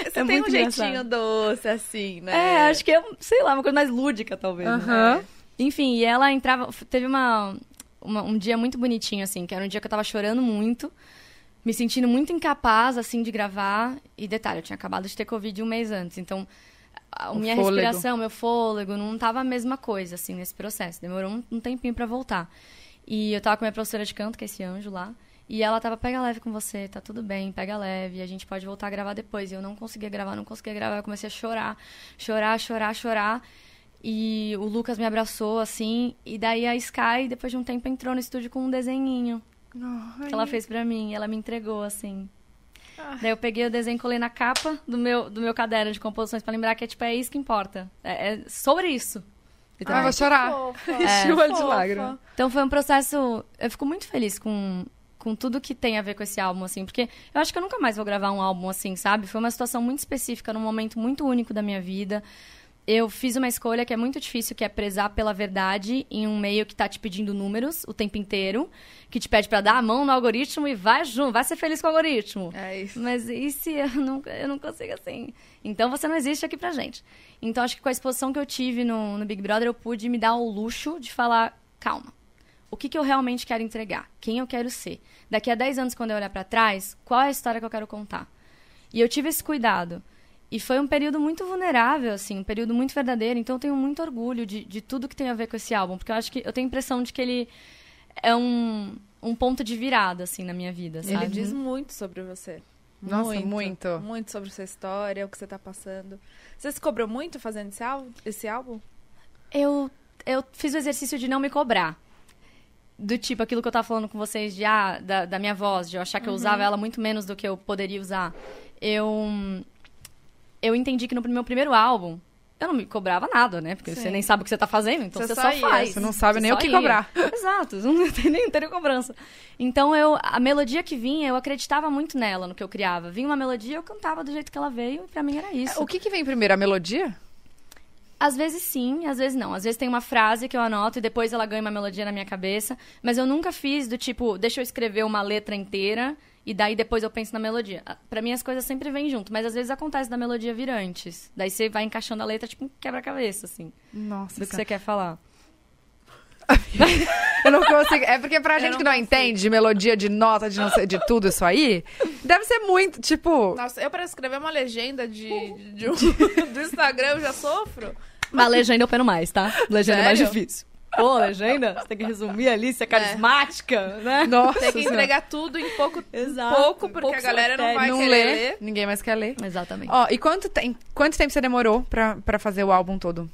Você É tem um muito jeitinho engraçado. doce, assim, né? É, acho que é, sei lá, uma coisa mais lúdica, talvez. né? Enfim, e ela entrava. Teve uma, uma- um dia muito bonitinho, assim, que era um dia que eu tava chorando muito, me sentindo muito incapaz, assim, de gravar. E detalhe, eu tinha acabado de ter Covid um mês antes, então. A O minha fôlego. respiração, meu fôlego, não tava a mesma coisa, assim, nesse processo. Demorou um, um tempinho pra voltar. E eu tava com a minha professora de canto, que é esse anjo lá. E ela tava, pega leve com você, tá tudo bem, pega leve, a gente pode voltar a gravar depois. E eu não conseguia gravar, não conseguia gravar. Eu comecei a chorar, chorar, chorar, chorar. E o Lucas me abraçou, assim. E daí a Sky, depois de um tempo, entrou no estúdio com um desenhinho Ai. que ela fez pra mim. E ela me entregou, assim. Ah. Daí eu peguei o desenho e colei na capa do meu, do meu caderno de composições pra lembrar que é, tipo, é isso que importa. É, é sobre isso. Ah, vou chorar. É. Chuva de Fofa. lágrimas. Então foi um processo. Eu fico muito feliz com, com tudo que tem a ver com esse álbum, assim, porque eu acho que eu nunca mais vou gravar um álbum assim, sabe? Foi uma situação muito específica, num momento muito único da minha vida. Eu fiz uma escolha que é muito difícil, que é prezar pela verdade em um meio que tá te pedindo números o tempo inteiro, que te pede pra dar a mão no algoritmo e vai junto, vai ser feliz com o algoritmo. É isso. Mas e se eu não, eu não consigo assim? Então você não existe aqui pra gente. Então acho que com a exposição que eu tive no, no Big Brother, eu pude me dar o luxo de falar, calma. O que, que eu realmente quero entregar? Quem eu quero ser? Daqui a 10 anos, quando eu olhar pra trás, qual é a história que eu quero contar? E eu tive esse cuidado. E foi um período muito vulnerável, assim, um período muito verdadeiro. Então eu tenho muito orgulho de, de tudo que tem a ver com esse álbum. Porque eu acho que eu tenho a impressão de que ele é um, um ponto de virada, assim, na minha vida, sabe? Ele diz muito sobre você. Nossa, muito. Muito sobre sua história, o que você tá passando. Você se cobrou muito fazendo esse álbum? Esse álbum? eu, eu fiz o exercício de não me cobrar. Do tipo, aquilo que eu tava falando com vocês de, ah, da, da minha voz, de eu achar que eu usava ela muito menos do que eu poderia usar. Eu, eu entendi que no meu primeiro álbum, eu não me cobrava nada, né? Porque Sim. você nem sabe o que você tá fazendo, então Você você, só só, faz. Você não sabe nem o que ia. cobrar. Exato, não tem nem teria cobrança. Então eu, a melodia que vinha, eu acreditava muito nela, no que eu criava. Vinha uma melodia, eu cantava do jeito que ela veio, e pra mim era isso. O que, que vem primeiro? A melodia? Às vezes sim, às vezes não. Às vezes tem uma frase que eu anoto e depois ela ganha uma melodia na minha cabeça. Mas eu nunca fiz do tipo, deixa eu escrever uma letra inteira e daí depois eu penso na melodia. Ah, Pra mim as coisas sempre vêm junto, mas às vezes acontece da melodia vir antes. Daí você vai encaixando a letra tipo um quebra-cabeça, assim, Nossa. do que você quer falar. Eu não consigo. É porque pra gente não que não consigo. entende de melodia, de nota, de não sei, de tudo isso aí, deve ser muito, tipo. Nossa, eu para escrever uma legenda de, de um- do Instagram eu já sofro. Mas legenda eu peno mais, tá? Legenda é mais Sério? difícil. Pô, legenda, você tem que resumir ali, ser carismática, né? Nossa. Tem que Senhora. entregar tudo em pouco, Exato. pouco porque Poucos a galera não vai não querer lê, ler. ninguém mais quer ler. Exatamente. Ó, e quanto, tem, quanto tempo você demorou pra, pra fazer o álbum todo?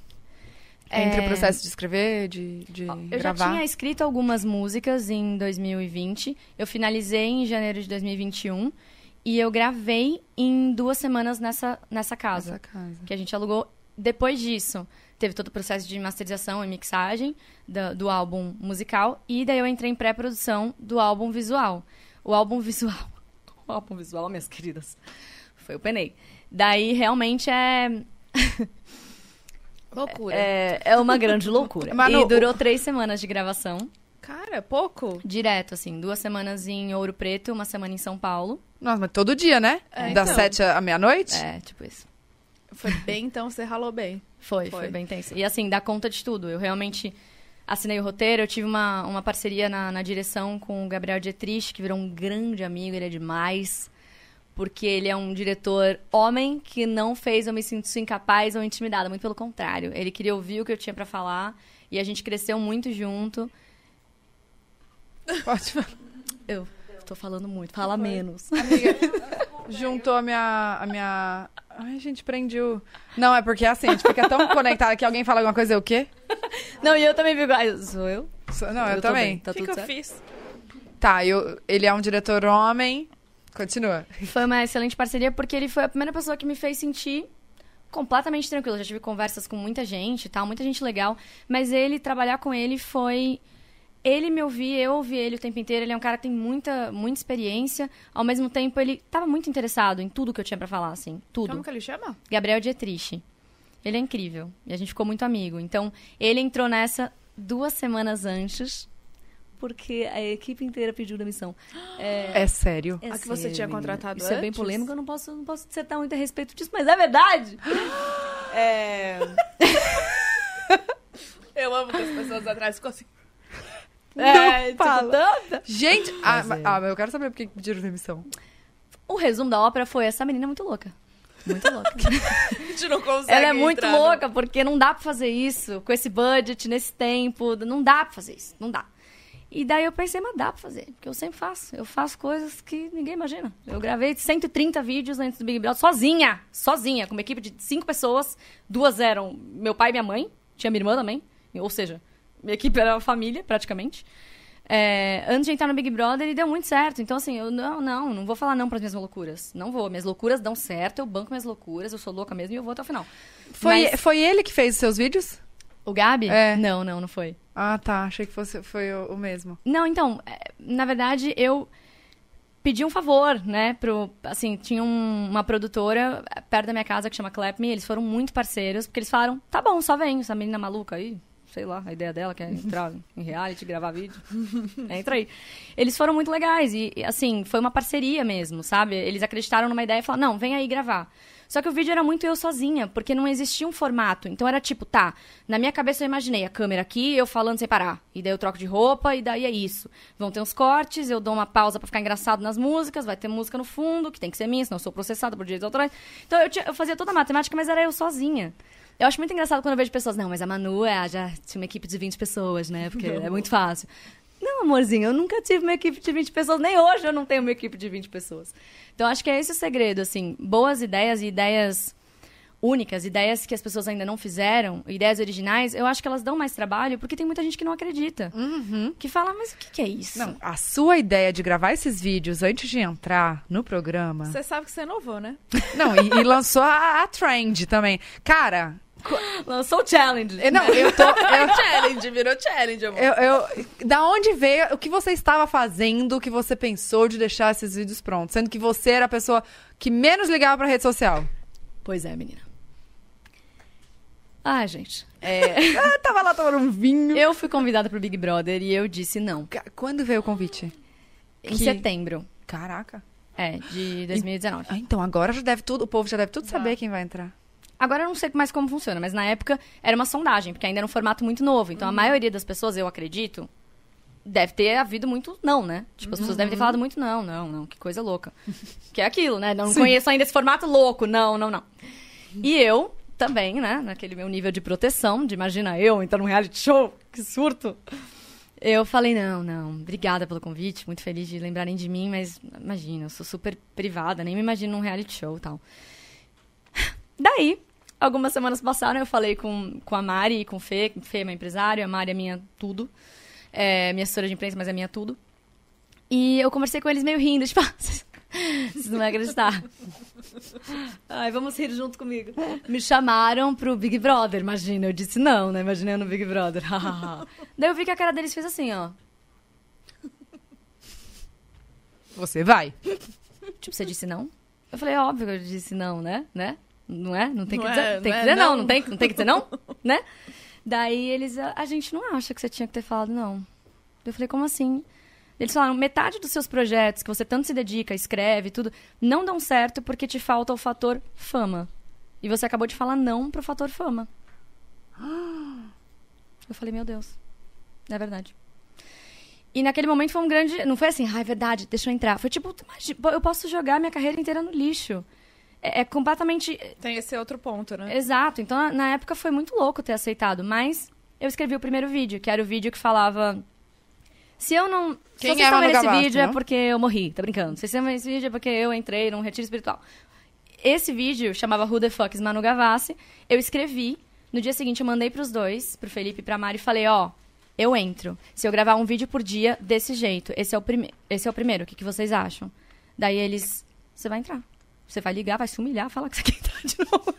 Entre É. o processo de escrever, de, de Eu já gravar? tinha escrito algumas músicas em 2020. Eu finalizei em janeiro de 2021. E eu gravei em duas semanas nessa, nessa casa, Essa casa. que a gente alugou. Depois disso, teve todo o processo de masterização e mixagem do, do álbum musical. E daí eu entrei em pré-produção do álbum visual. O álbum visual. O álbum visual, minhas queridas. Foi o Penei. Daí realmente é. Loucura. É, é uma grande loucura. Manu, e durou três semanas de gravação. Cara, pouco? Direto, assim. Duas semanas em Ouro Preto, uma semana em São Paulo. Nossa, mas todo dia, né? É, das então. sete à meia-noite? É, tipo isso. Foi bem, então você ralou bem. Foi, foi, bem tenso. E assim, dá conta de tudo. Eu realmente assinei o roteiro, eu tive uma, uma parceria na, na direção com o Gabriel Dietrich, que virou um grande amigo, ele é demais. Porque ele é um diretor homem que não fez eu me sentir incapaz ou intimidada, muito pelo contrário. Ele queria ouvir o que eu tinha pra falar e a gente cresceu muito junto. Pode falar. Eu tô falando muito, fala menos. Amiga, juntou a minha, a minha... Ai, gente, prendi o... Não, é porque assim, a gente fica tão conectada que alguém fala alguma coisa, eu o quê? Não, e eu também fico. Ah, sou eu? Sou- Não, eu, tô também. Tá O que, tudo que eu fiz? Tá, eu, ele é um diretor homem. Continua. Foi uma excelente parceria porque ele foi a primeira pessoa que me fez sentir completamente tranquilo. Eu já tive conversas com muita gente e tal, muita gente legal, mas ele trabalhar com ele foi ele me ouvir, eu ouvi ele o tempo inteiro. Ele é um cara que tem muita, muita experiência. Ao mesmo tempo, ele tava muito interessado em tudo que eu tinha pra falar, assim, tudo. Como que ele chama? Gabriel Dietrich. Ele é incrível. E a gente ficou muito amigo. Então, ele entrou nessa duas semanas antes, porque a equipe inteira pediu demissão. É, É sério. é A que você sério, tinha menina. contratado Isso é bem antes? polêmico, eu não posso, não posso dissertar muito a respeito disso, mas é verdade. É... Eu amo que as pessoas atrás ficam assim. É tipo, fala. tanta- Gente, ah, Mas é. ah, mas eu quero saber por que pediram demissão. O resumo da ópera foi essa menina é muito louca. Muito louca. A gente não consegue Ela é muito entrar louca, porque não dá pra fazer isso com esse budget, nesse tempo. Não dá pra fazer isso, não dá. E daí eu pensei, mas dá pra fazer, porque eu sempre faço. Eu faço coisas que ninguém imagina. Eu gravei 130 vídeos antes do Big Brother, sozinha, sozinha, com uma equipe de cinco pessoas. Duas eram meu pai e minha mãe, tinha minha irmã também. Ou seja, minha equipe era uma família, praticamente. É, antes de entrar no Big Brother, e deu muito certo. Então, assim, eu não, não, não vou falar não pras minhas loucuras. Não vou. Minhas loucuras dão certo, eu banco minhas loucuras, eu sou louca mesmo e eu vou até o final. Foi, Mas- foi ele que fez os seus vídeos? O Gabi? É. Não, não, não foi. Ah, tá. Achei que fosse, foi o, o mesmo. Não, então, é, na verdade, eu pedi um favor, né, pro, assim, tinha um- uma produtora perto da minha casa que chama Clap Me, eles foram muito parceiros, porque eles falaram, tá bom, só vem, essa menina maluca aí, sei lá, a ideia dela que é entrar em reality, gravar vídeo, entra aí. Eles foram muito legais e, assim, foi uma parceria mesmo, sabe? Eles acreditaram numa ideia e falaram, não, vem aí gravar. Só que o vídeo era muito eu sozinha, porque não existia um formato. Então era tipo, tá, na minha cabeça eu imaginei a câmera aqui, eu falando sem parar. E daí eu troco de roupa, e daí é isso. Vão ter uns cortes, eu dou uma pausa pra ficar engraçado nas músicas, vai ter música no fundo, que tem que ser minha, senão eu sou processada por direitos autorais. Então eu, tinha- eu fazia toda a matemática, mas era eu sozinha. Eu acho muito engraçado quando eu vejo pessoas, não, mas a Manu é, já tinha uma equipe de 20 pessoas, né? Porque é muito fácil. Não, amorzinho, eu nunca tive uma equipe de 20 pessoas, nem hoje eu não tenho uma equipe de 20 pessoas. Então acho que é esse o segredo, assim, boas ideias e ideias únicas, ideias que as pessoas ainda não fizeram, ideias originais, eu acho que elas dão mais trabalho porque tem muita gente que não acredita. Que fala, mas o que, que é isso? Não, a sua ideia de gravar esses vídeos antes de entrar no programa. Você sabe que você inovou, né? Não, e, e lançou a, a trend também. Cara, Lançou o challenge. eu- não, eu tô. eu- challenge, virou challenge, amor. Eu, eu- da onde veio o que você estava fazendo, o que você pensou de deixar esses vídeos prontos? Sendo que você era a pessoa que menos ligava pra rede social. Pois é, menina. Ah, gente. É, Ah, tava lá tomando um vinho. eu fui convidada pro Big Brother e eu disse não. Quando veio o convite? Em Que- setembro. Caraca. É, de 2019. Ah, então agora já deve tudo, o povo já deve tudo saber quem vai entrar. Agora eu não sei mais como funciona, mas na época era uma sondagem, porque ainda era um formato muito novo. Então a maioria das pessoas, eu acredito, deve ter havido muito não, né? Tipo, as pessoas devem ter falado muito não, não, não, que coisa louca. que é aquilo, né? Não conheço ainda esse formato louco, não, não, não. E eu também, né? Naquele meu nível de proteção, de imagina eu entrar num reality show, que surto. Eu falei, não, não, obrigada pelo convite, muito feliz de lembrarem de mim, mas imagina, eu sou super privada, nem me imagino num reality show e tal. Daí, algumas semanas passaram, eu falei com, com a Mari e com o Fê. Fê é meu empresário, a Mari é minha tudo. É minha assessora de imprensa, mas é minha tudo. E eu conversei com eles meio rindo, tipo, "Ah, vocês não vão acreditar. Ai, vamos rir junto comigo. Me chamaram pro Big Brother, imagina. Eu disse não, né? Imagina eu no Big Brother. Daí eu vi que a cara deles fez assim, ó. Você vai. Tipo, você disse não? Eu falei, óbvio que eu disse não, né? né? Não é? Não tem Não que é, dizer, tem não que é dizer não, não. não tem, não tem que dizer não, né? Daí eles, a, a gente não acha que você tinha que ter falado não. Eu falei, como assim? Eles falaram, metade dos seus projetos que você tanto se dedica, escreve, tudo, não dão certo porque te falta o fator fama. E você acabou de falar não pro fator fama. Eu falei, meu Deus, é verdade. E naquele momento foi um grande. Não foi assim, ah, é verdade, deixa eu entrar. Foi tipo, eu posso jogar minha carreira inteira no lixo. É, é completamente. Tem esse outro ponto, né? Exato. Então, na- época foi muito louco ter aceitado. Mas eu escrevi o primeiro vídeo, que era o vídeo que falava. Se eu não. Quem se vocês estão vendo esse vídeo é não? porque eu morri, tá brincando. Se vocês estão vendo esse vídeo é porque eu entrei num retiro espiritual. Esse vídeo chamava Who the Fuck is Manu Gavassi. Eu escrevi. No dia seguinte eu mandei pros dois, pro Felipe e pra Mari, e falei, ó, eu entro. Se eu gravar um vídeo por dia desse jeito, esse é o, prime esse é o primeiro, o que, que vocês acham? Daí eles, você vai entrar. Você vai ligar, vai se humilhar, falar que você quer entrar de novo.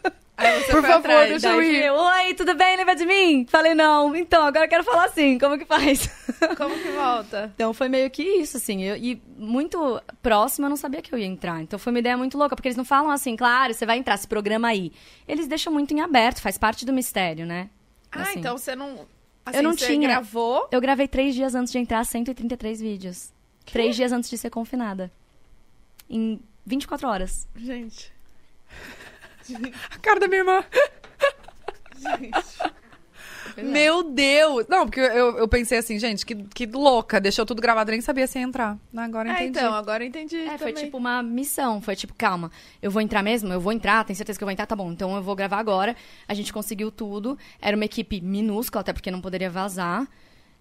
Por favor, atrás. deixa eu ir. eu, oi, tudo bem? Lembra de mim? Falei, não. Então, agora eu quero falar assim. Como que faz? Como que volta? Então, foi meio que isso, assim. eu- e muito próximo, eu não sabia que eu ia entrar. Então, foi uma ideia muito louca. Porque eles não falam assim, claro, você vai entrar, se programa aí. Eles deixam muito em aberto, faz parte do mistério, né? Ah, Assim. então você não. Assim, Eu não você tinha. gravou. Eu gravei três dias antes de entrar 133 vídeos. Três dias antes de ser confinada. Em 24 horas. Gente. A cara da minha irmã. Meu Deus! Não, porque eu, eu pensei assim, gente, que, que louca. Deixou tudo gravado, nem sabia se ia entrar. Agora eu É, entendi. então, agora eu entendi. É, foi tipo uma missão. Foi tipo, calma, eu vou entrar mesmo? Eu vou entrar, tenho certeza que eu vou entrar? Tá bom, então eu vou gravar agora. A gente conseguiu tudo. Era uma equipe minúscula, até porque não poderia vazar.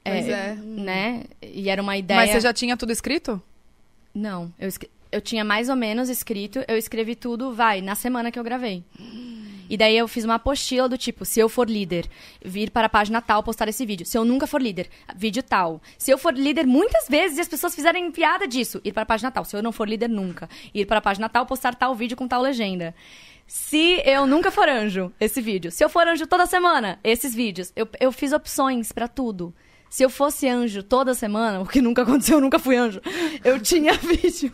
Pois é. Né? E era uma ideia... Mas você já tinha tudo escrito? Não, eu, escre- eu tinha mais ou menos escrito, eu escrevi tudo, vai, na semana que eu gravei. E daí eu fiz uma apostila do tipo, se eu for líder, vir para a página tal postar esse vídeo. Se eu nunca for líder, vídeo tal. Se eu for líder muitas vezes e as pessoas fizerem piada disso, ir para a página tal. Se eu não for líder nunca, ir para a página tal, postar tal vídeo com tal legenda. Se eu nunca for anjo, esse vídeo. Se eu for anjo toda semana, esses vídeos. Eu, eu fiz opções pra tudo. Se eu fosse anjo toda semana, o que nunca aconteceu, eu nunca fui anjo. Eu tinha vídeo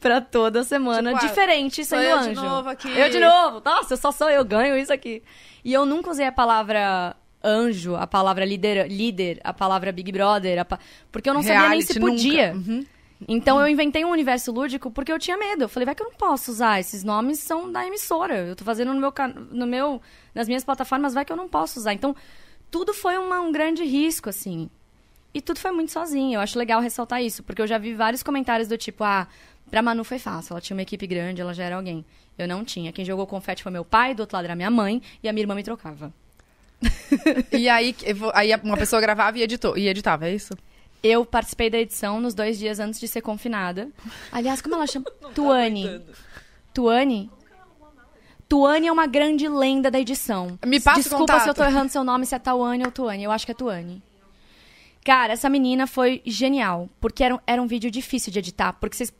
pra toda semana, Tipo, ah, diferente sendo eu de anjo. novo aqui. Eu de novo. Nossa, eu só sou eu, ganho isso aqui. E eu nunca usei a palavra anjo, a palavra líder, líder a palavra Big Brother, pa- porque eu não sabia nem se podia. Uhum. Então eu inventei um universo lúdico porque eu tinha medo. Eu falei, vai que eu não posso usar. Esses nomes são da emissora. Eu tô fazendo no meu, no meu nas minhas plataformas, vai que eu não posso usar. Então, tudo foi uma- um grande risco, assim. E tudo foi muito sozinho. Eu acho legal ressaltar isso, porque eu já vi vários comentários do tipo, ah, pra Manu foi fácil, ela tinha uma equipe grande, ela já era alguém. Eu não tinha. Quem jogou confete foi meu pai, do outro lado era minha mãe, e a minha irmã me trocava. E aí, aí uma pessoa gravava e, editou, e editava, é isso? Eu participei da edição nos dois dias antes de ser confinada. Aliás, como ela chama? Tuane. Tuane? Tuane é uma grande lenda da edição. Me passa Desculpa contato. se eu tô errando seu nome, se é Tawane ou Tuane. Eu acho que é Tuane. Cara, essa menina foi genial. Porque era, um- era um vídeo difícil de editar. Porque vocês.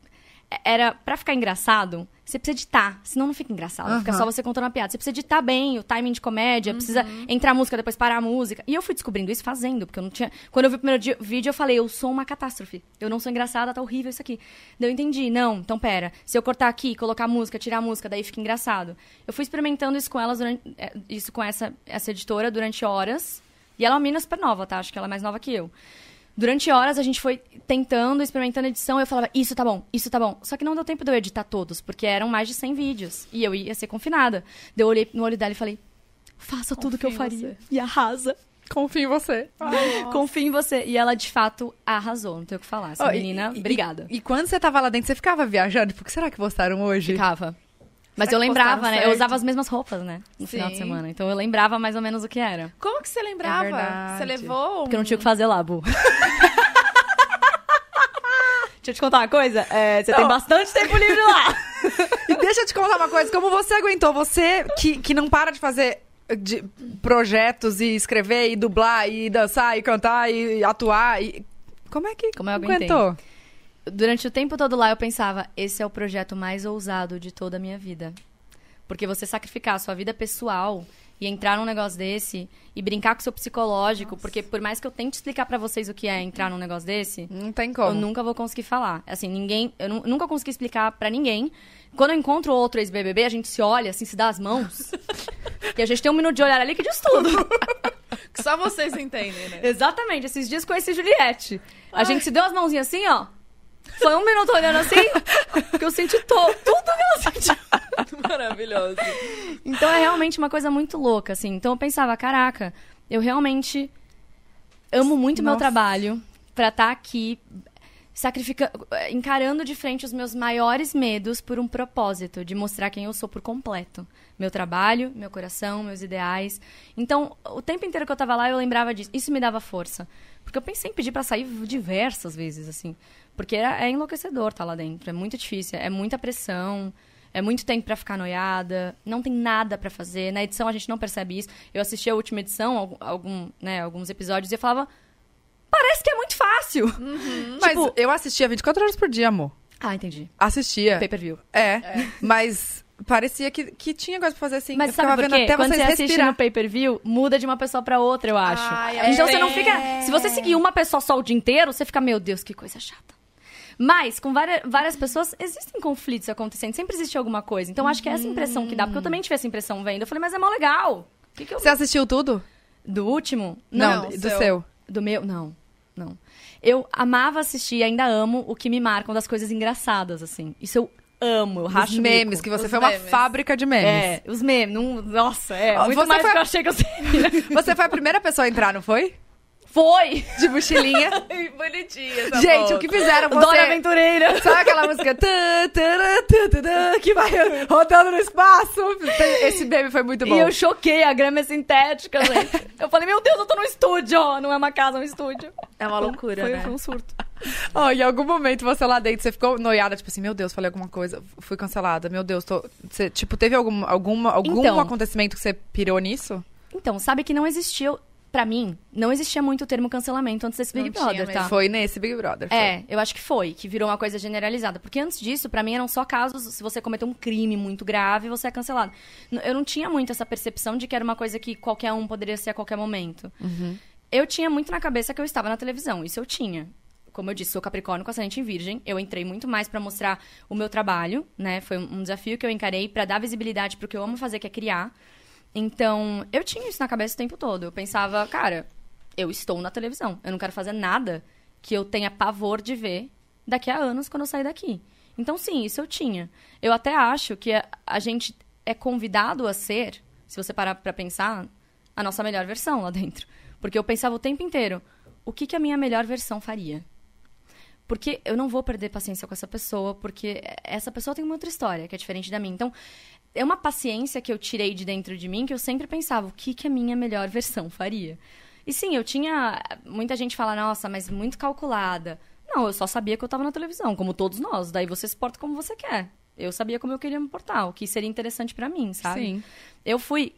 Era. Pra ficar engraçado, você precisa editar. Senão não fica engraçado. Fica Aham. só você contando uma piada. Você precisa editar bem o timing de comédia. Precisa entrar a música, depois parar a música. E eu fui descobrindo isso fazendo. Porque eu não tinha. Quando eu vi o primeiro dia- vídeo, eu falei, eu sou uma catástrofe. Eu não sou engraçada, tá horrível isso aqui. Daí eu entendi. Não, então pera. Se eu cortar aqui, colocar a música, tirar a música, daí fica engraçado. Eu fui experimentando isso com elas durante. eh, Isso com essa, essa editora durante horas. E ela é uma menina super nova, tá? Acho que ela é mais nova que eu. Durante horas a gente foi tentando, experimentando edição, eu falava, isso tá bom, isso tá bom. Só que não deu tempo de eu editar todos, porque eram mais de 100 vídeos. E eu ia ser confinada. Daí eu olhei no olho dela e falei, faça tudo que eu Confio faria. você. E arrasa. Confio em você. Confio em você. E ela, de fato, arrasou. Não tenho o que falar. Essa e- menina, e- obrigada. E, e quando você tava lá dentro, você ficava viajando? O que será que postaram hoje? Ficava. Mas eu lembrava, né? Eu certo? usava as mesmas roupas, né? No final de Sim. semana. Então eu lembrava mais ou menos o que era. Como que você lembrava? verdade. você levou. Porque eu não tinha o que fazer lá, Bu. Deixa eu te contar uma coisa. É, você tem Não. bastante tempo livre lá. E deixa eu te contar uma coisa, como você aguentou? Você que, que não para de fazer de projetos e escrever e dublar e dançar e cantar e atuar e... Como é que Como eu aguentei? Durante o tempo todo lá, eu pensava, esse é o projeto mais ousado de toda a minha vida. Porque você sacrificar a sua vida pessoal e entrar num negócio desse e brincar com o seu psicológico, porque por mais que eu tente explicar pra vocês o que é entrar num negócio desse, Não tem eu como. nunca vou conseguir falar. Assim, ninguém, eu nu- nunca consegui explicar pra ninguém. Quando eu encontro outro ex-BBB, a gente se olha, assim, se dá as mãos. e a gente tem um minuto de olhar ali que diz tudo. Que só vocês entendem, né? Exatamente, esses dias conheci Juliette. A gente se deu as mãozinhas assim, ó. Foi um minuto olhando assim, que eu senti to- tudo que ela sentiu. Maravilhoso. Então é realmente uma coisa muito louca, assim. Então eu pensava, caraca, eu realmente amo muito meu Nossa. trabalho pra estar aqui sacrifica encarando de frente os meus maiores medos por um propósito de mostrar quem eu sou por completo. Meu trabalho, meu coração, meus ideais. Então, o tempo inteiro que eu tava lá, eu lembrava disso. Isso me dava força. Porque eu pensei em pedir pra sair diversas vezes, assim. Porque é, é enlouquecedor estar lá dentro. É muito difícil. É muita pressão. É muito tempo pra ficar noiada. Não tem nada pra fazer. Na edição a gente não percebe isso. Eu assisti a última edição, algum, né, alguns episódios, e eu falava. Parece que é muito fácil. Mas Tipo- eu assistia 24 horas por dia, amor. Ah, entendi. Assistia. Pay per view. É, mas parecia que, que tinha coisa pra fazer assim. Mas eu sabe por vendo quê? até Quando você assiste respirar. no pay-per-view, muda de uma pessoa pra outra, eu acho. Ai, então é. você não fica... Se você seguir uma pessoa só o dia inteiro, você fica, meu Deus, que coisa chata. Mas, com várias, várias pessoas, existem conflitos acontecendo. Sempre existe alguma coisa. Então, acho que é essa impressão que dá. Porque eu também tive essa impressão vendo. Eu falei, mas é mó legal. Que que eu... Você assistiu tudo? Do último? Não, Não, do seu. seu. Do meu? Não, não. Eu amava assistir, ainda amo o que me marcam das coisas engraçadas, assim. Isso eu amo, eu racho Os memes, que você Os foi uma memes. fábrica de memes. É, os memes. Não, nossa, é. Muito você mais foi- do que eu achei que eu seria. Você foi a primeira pessoa a entrar, não foi? Foi! De mochilinha. Bonitinha Gente, foto. o que fizeram você... Dora Aventureira. Sabe aquela música tã, tarã, tã, tã, tã, que vai rodando no espaço? Esse meme foi muito bom. E eu choquei, a grama é sintética, gente. Eu falei, meu Deus, eu tô no estúdio, ó. Não é uma casa, é um estúdio. É uma loucura, foi, né? foi um surto. Ó, em algum momento você lá dentro, você ficou noiada, tipo assim, meu Deus, falei alguma coisa, fui cancelada, meu Deus, tô... Você, tipo, teve algum, algum, algum Então. acontecimento que você pirou nisso? Então, sabe que não existiu, pra mim, não existia muito o termo cancelamento antes desse Big Não Brother, tá? Foi nesse Big Brother. foi. É, eu acho que foi, que virou uma coisa generalizada. Porque antes disso, pra mim, eram só casos, se você cometeu um crime muito grave, você é cancelado. Eu não tinha muito essa percepção de que era uma coisa que qualquer um poderia ser a qualquer momento. Eu tinha muito na cabeça que eu estava na televisão, isso eu tinha. Como eu disse, sou Capricórnio com ascendente em Virgem. Eu entrei muito mais pra mostrar o meu trabalho, né? Foi um um desafio que eu encarei pra dar visibilidade pro que eu amo fazer, que é criar. Então, eu tinha isso na cabeça o tempo todo. Eu pensava, cara, eu estou na televisão. Eu não quero fazer nada que eu tenha pavor de ver daqui a anos quando eu sair daqui. Então, sim, isso eu tinha. Eu até acho que a, a gente é convidado a ser, se você parar pra pensar, a nossa melhor versão lá dentro. Porque eu pensava o tempo inteiro, o que, que a minha melhor versão faria? Porque eu não vou perder paciência com essa pessoa, porque essa pessoa tem uma outra história que é diferente da minha. Então, é uma paciência que eu tirei de dentro de mim que eu sempre pensava, o que, que a minha melhor versão faria? E sim, eu tinha. Muita gente fala, nossa, mas muito calculada. Não, eu só sabia que eu tava na televisão, como todos nós. Daí você se porta como você quer. Eu sabia como eu queria me portar, o que seria interessante pra mim, sabe? Sim. Eu fui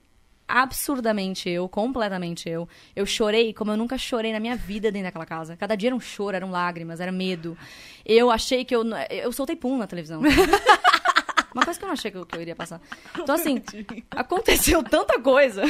absurdamente eu, completamente eu. Eu chorei como eu nunca chorei na minha vida dentro daquela casa. Cada dia era um choro, eram lágrimas, era medo. Eu achei que eu. Eu soltei pum na televisão. Uma coisa que eu não achei que eu, que eu iria passar. Então, assim, aconteceu tanta coisa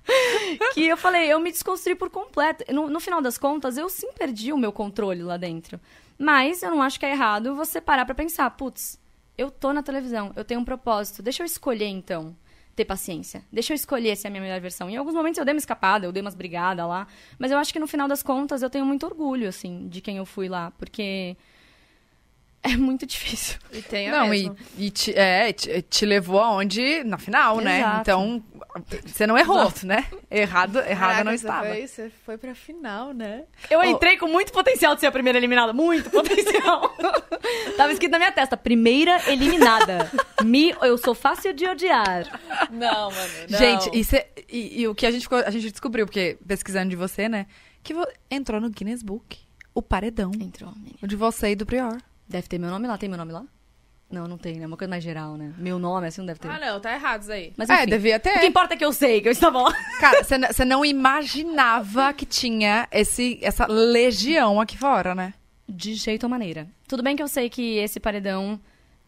que eu falei, eu me desconstruí por completo. No, no final das contas, eu sim perdi o meu controle lá dentro. Mas eu não acho que é errado você parar pra pensar, putz, eu tô na televisão, eu tenho um propósito, deixa eu escolher então ter paciência. Deixa eu escolher se é a minha melhor versão. Em alguns momentos eu dei uma escapada, eu dei umas brigadas lá, mas eu acho que no final das contas eu tenho muito orgulho assim de quem eu fui lá, porque é muito difícil. E tem a Não, e, mesmo. e te, é, te, te levou aonde? Na final, né? Exato. Então, você não errou, né? Errado, errado Caraca, não você estava. Foi, você foi pra final, né? Eu Oh. entrei com muito potencial de ser a primeira eliminada, muito potencial. Tava escrito na minha testa, primeira eliminada. Me, eu sou fácil de odiar. Não, mano. Não. Gente, e, cê- e- e o que a gente, ficou- a gente descobriu, porque pesquisando de você, né? Que vo- entrou no Guinness Book. O paredão. Entrou, menina. O de você e do Prior. Deve ter meu nome lá, tem meu nome lá? Não, não tem, né? Uma coisa mais geral, né? Meu nome, assim, não deve ter. Ah, não, tá errado isso aí. Mas É, enfim. devia O que ter. importa é que eu sei que eu estava lá. Cara, você não imaginava que tinha esse, essa legião aqui fora, né? De jeito ou maneira. Tudo bem que eu sei que esse paredão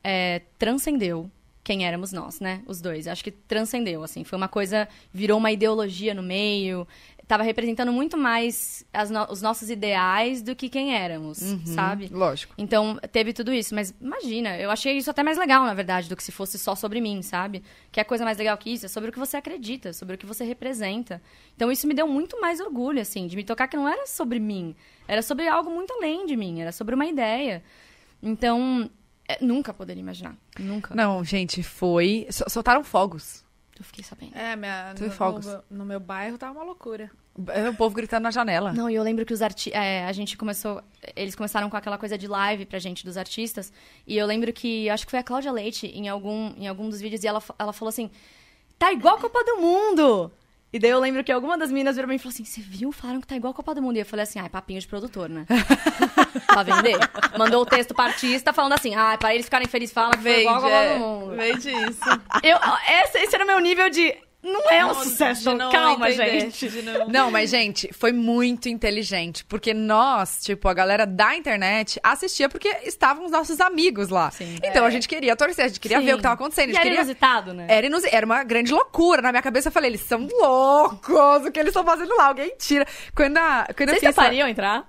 é, transcendeu quem éramos nós, né? Os dois. Acho que transcendeu, assim. Foi uma coisa... Virou uma ideologia no meio. Tava representando muito mais no- os nossos ideais do que quem éramos, sabe? Lógico. Então, teve tudo isso. Mas imagina, eu achei isso até mais legal, na verdade, do que se fosse só sobre mim, sabe? Que a coisa mais legal que isso é sobre o que você acredita, sobre o que você representa. Então, isso me deu muito mais orgulho, assim, de me tocar que não era sobre mim. Era sobre algo muito além de mim, era sobre uma ideia. Então, é, nunca poderia imaginar. Nunca. Não, gente, foi. so- Soltaram fogos. Eu fiquei sabendo. É, minha, no, fogos. no, meu- no meu bairro tá uma loucura. O povo gritando na janela. Não, e eu lembro que os arti é, a gente começou. Eles começaram com aquela coisa de live pra gente dos artistas. E eu lembro que acho que foi a Cláudia Leite em algum, em algum dos vídeos, e ela, ela falou assim: tá igual a Copa do Mundo! E daí eu lembro que alguma das meninas virou pra mim e falou assim: Você viu? Falaram que tá igual a Copa do Mundo. E eu falei assim: Ah, é papinho de produtor, né? pra vender. Mandou o texto pra artista falando assim: Ah, pra eles ficarem felizes, fala que foi igual a Copa do Mundo. Vende isso. Eu, esse, esse era o meu nível de. Não é um sucesso, de não calma, entender, gente. de não- Não, mas, gente, foi muito inteligente. Porque nós, tipo, a galera da internet assistia porque estavam os nossos amigos lá. Sim. Então a gente queria torcer, a gente queria Sim. ver o que tava acontecendo. E era queria... inusitado, né? Era, inusi- era uma grande loucura. Na minha cabeça eu falei, eles são loucos, o que eles estão fazendo lá? Alguém tira. Quando a, quando Vocês essa- topariam entrar?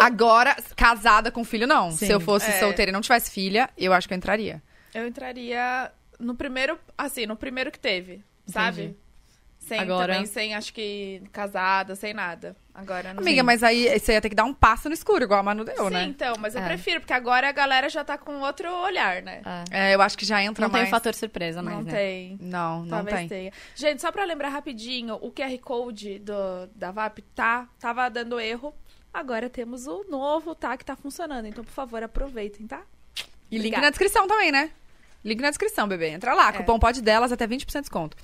Agora, casada com filho, não. Sim. Se eu fosse É. solteira e não tivesse filha, eu acho que eu entraria. Eu entraria no primeiro, assim, no primeiro que teve, sabe? Sem Agora- também, sem, acho que, casada, sem nada. Agora não Amiga, mas aí você ia ter que dar um passo no escuro, igual a Manu deu, Sim, né? então, mas eu É. prefiro, porque agora a galera já tá com outro olhar, né? É, eu acho que já entra Não tem mais... o fator surpresa mais, não né? tem. Não, não Talvez tem. tenha. Gente, só pra lembrar rapidinho, o QR Code do, da VAP tá, tava dando erro. Agora temos o novo, tá? Que tá funcionando. Então, por favor, aproveitem, tá? E link Obrigada. na descrição também, né? Link na descrição, bebê. Entra lá, É. cupom pode delas até 20% de desconto.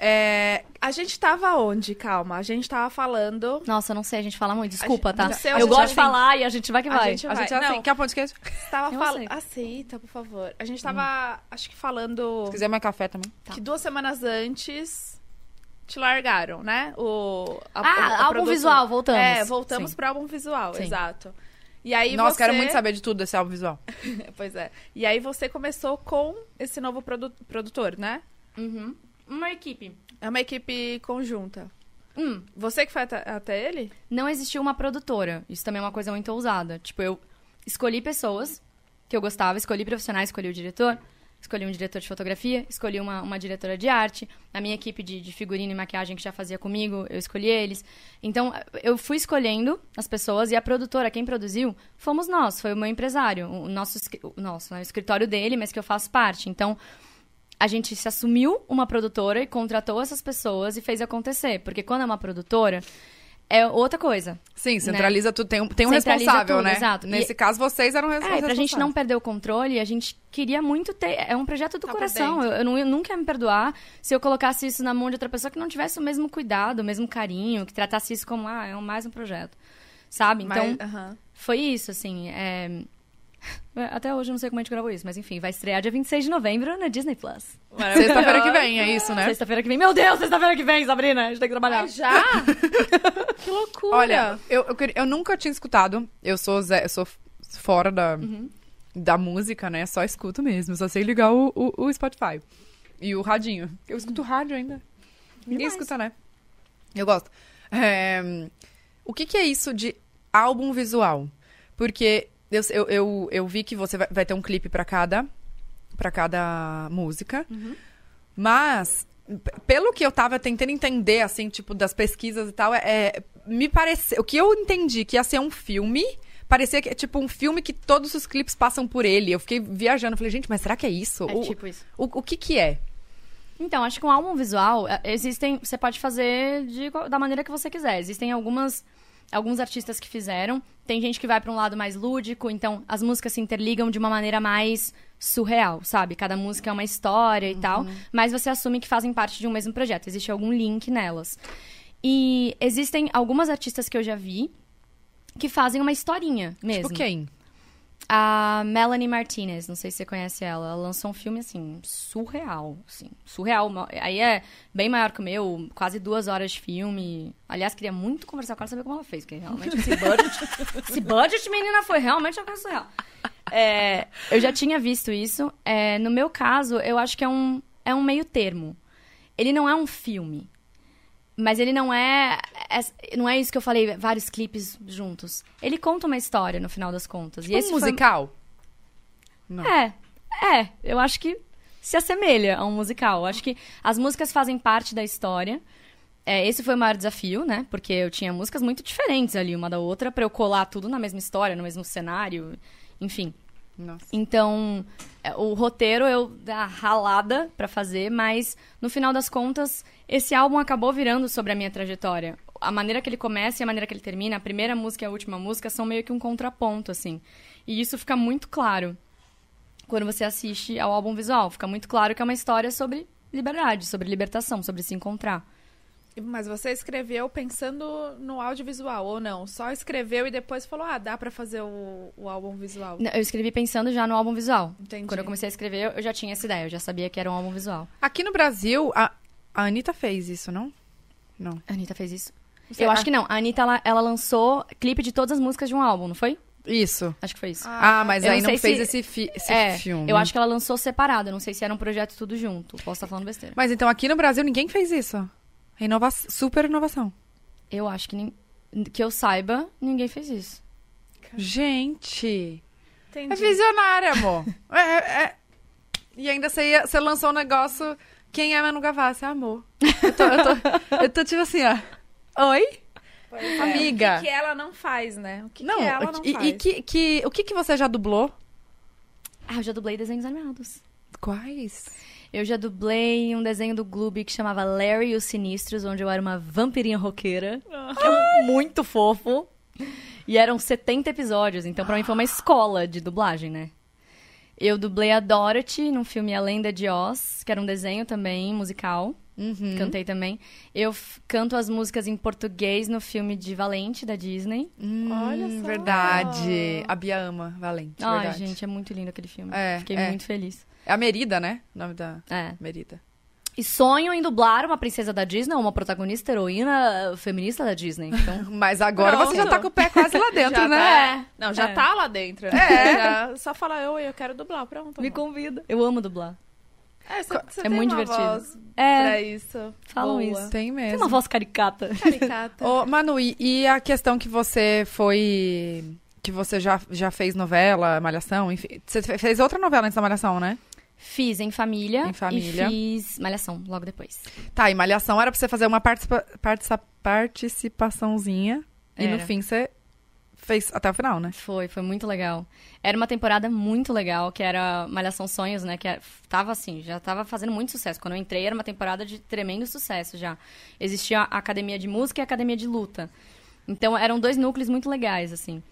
É, A gente tava onde? Calma. A gente tava falando. Nossa, eu não sei, a gente fala muito. Desculpa, gente- tá? não sei, a eu gente gosto de tem- falar e a gente vai que A vai. gente a gente vai. é assim, Não. quer pão de queijo? Tava falando. Aceita, por favor. A gente tava, acho que falando Se quiser mais café também. Tá. que duas semanas antes te largaram, né? O, a- Ah, a- a álbum visual, voltamos. É, voltamos Sim. pro álbum visual, Sim. exato. E aí Nossa, você... quero muito saber de tudo desse álbum visual. Pois é. E aí você começou com esse novo produ- produtor, né? Uhum. Uma equipe. É uma equipe conjunta. Hum, Você que foi até, até ele? não existiu uma produtora. Isso também é uma coisa muito ousada. Tipo, eu escolhi pessoas que eu gostava, escolhi profissionais, escolhi o diretor, escolhi um diretor de fotografia, escolhi uma, uma diretora de arte, a minha equipe de, de figurino e maquiagem que já fazia comigo, eu escolhi eles. Então, eu fui escolhendo as pessoas e a produtora, quem produziu, fomos nós, foi o meu empresário, o nosso, o nosso né, o escritório dele, mas que eu faço parte. Então, a gente se assumiu uma produtora e contratou essas pessoas e fez acontecer. Porque quando é uma produtora, é outra coisa. Sim, centraliza tudo. Tem um, tem um Né? Centraliza responsável, tudo, né? exato. E- Nesse caso, vocês eram res- É, e responsáveis. pra gente não perder o controle, a gente queria muito ter. É um projeto do Tá coração. Eu, eu, não, eu nunca ia me perdoar se eu colocasse isso na mão de outra pessoa que não tivesse o mesmo cuidado, o mesmo carinho, que tratasse isso como, ah, é mais um projeto. Sabe? Então, Mas- aham. foi isso, assim. é, Até hoje eu não sei como a gente gravou isso, mas enfim, vai estrear dia 26 de novembro na Disney Plus. Sexta-feira que vem, é isso, né? Sexta-feira que vem. Meu Deus, sexta-feira que vem, Sabrina! A gente tem que trabalhar. Já? que loucura. Olha, eu, eu, eu nunca tinha escutado. Eu sou, Zé- eu sou fora da, Uhum. da música, né? Só escuto mesmo. Só sei ligar o, o, o Spotify. E o radinho. Eu escuto rádio ainda. Ninguém Demais. escuta, né? Eu gosto. É, o que, que é isso de álbum visual? Porque eu, eu, eu, eu vi que você vai, vai ter um clipe pra cada, pra cada música. Mas, p- pelo que eu tava tentando entender, assim, tipo, das pesquisas e tal, é, é- me pareceu. O que eu entendi que ia ser um filme. Parecia que é tipo um filme que todos os clipes passam por ele. Eu fiquei viajando, falei, gente, mas será que é isso? É o, tipo isso. o, o que que é? Então, acho que um álbum visual, é, existem. Você pode fazer de da maneira que você quiser. Existem algumas. Alguns artistas que fizeram. Tem gente que vai pra um lado mais lúdico, então as músicas se interligam de uma maneira mais surreal, sabe? Cada música é uma história e tal, mas você assume que fazem parte de um mesmo projeto. Existe algum link nelas. E existem algumas artistas que eu já vi que fazem uma historinha mesmo. Tipo quem? A Melanie Martinez, não sei se você conhece ela, ela lançou um filme, assim, surreal, assim, surreal. Aí é bem maior que o meu, quase duas horas de filme. Aliás, queria muito conversar com ela, saber como ela fez, porque realmente esse budget, esse budget, menina, foi realmente uma coisa surreal. É, eu já tinha visto isso. É, no meu caso, eu acho que é um, é um meio termo. Ele não é um filme, mas ele não é, é- Não é isso que eu falei, vários clipes juntos. Ele conta uma história, no final das contas. Tipo e esse um foi- musical? Não. é, é, eu acho que se assemelha a um musical. Eu acho que as músicas fazem parte da história. É, esse foi o maior desafio, né? Porque eu tinha músicas muito diferentes ali, uma da outra, pra eu colar tudo na mesma história, no mesmo cenário. Enfim. Nossa. Então, o roteiro eu dá ralada pra fazer, mas no final das contas, esse álbum acabou virando sobre a minha trajetória. A maneira que ele começa e a maneira que ele termina, a primeira música e a última música são meio que um contraponto, assim. E isso fica muito claro quando você assiste ao álbum visual. Fica muito claro que é uma história sobre liberdade, sobre libertação, sobre se encontrar. Mas você escreveu pensando no audiovisual, ou não? Só escreveu e depois falou, ah, dá pra fazer o, o álbum visual. Não, Eu escrevi pensando já no álbum visual. Entendi. Quando eu comecei a escrever, eu já tinha essa ideia, eu já sabia que era um álbum visual. Aqui no Brasil, a, a Anitta fez isso, não? Não. A Anitta fez isso? Você- eu ah, acho que não. A Anitta, ela, ela lançou clipe de todas as músicas de um álbum, não foi? Isso. Acho que foi isso. Ah, mas eu aí não não fez se- esse, fi- esse é, filme. eu acho que ela lançou separado. Eu não sei se era um projeto tudo junto. Posso estar falando besteira. Mas então aqui no Brasil ninguém fez isso. Inova super inovação. Eu acho que, que eu saiba, ninguém fez isso. Gente. Entendi. É visionária, amor. É, é- é- E ainda você, ia- você lançou um negócio. Quem é Manu Gavassi? É amor. Eu tô, eu tô, eu tô tipo assim, ó. Oi? Pois é. Amiga. O que, que ela não faz, né? O que, não, que ela não e, faz? e que, que, o que, que você já dublou? Ah, eu já dublei desenhos animados. Quais? Eu já dublei um desenho do Gloob que chamava Larry e os Sinistros, onde eu era uma vampirinha roqueira. É muito fofo. E eram 70 episódios, então pra mim foi uma escola de dublagem, né? Eu dublei a Dorothy num filme A Lenda de Oz, que era um desenho também, musical. Uhum. Cantei também. Eu canto as músicas em português no filme de Valente, da Disney. Hum, Olha só. Verdade. A Bia ama Valente. Ai, verdade. gente, é muito lindo aquele filme. É, Fiquei é. muito feliz. É a Merida, né? O nome da É. Merida. E sonho em dublar uma princesa da Disney, uma protagonista heroína feminista da Disney. Então, Mas agora Pronto. você já tá com o pé quase lá dentro, Já né? tá- Não, já É. tá lá dentro. né? É. Já- só falar, eu, eu quero dublar, pronto. me amor. convida. Eu amo dublar. É, você, você É tem muito uma divertido. voz É, pra isso. falam Boa. isso. Tem tem mesmo. uma voz caricata. Caricata. Ô, Manu, e, e a questão que você foi. Que você já, já fez novela, Malhação, enfim. Você fe- fez outra novela antes da Malhação, né? Fiz em família. Em família. E fiz Malhação logo depois. Tá, e Malhação era pra você fazer uma participa participa participaçãozinha. E no Era. fim você fez até o final, né? Foi, foi muito legal. Era uma temporada muito legal, que era Malhação Sonhos, né? Que era- tava assim, já tava fazendo muito sucesso. Quando eu entrei, era uma temporada de tremendo sucesso já. Existia a academia de música e a academia de luta. Então eram dois núcleos muito legais, assim.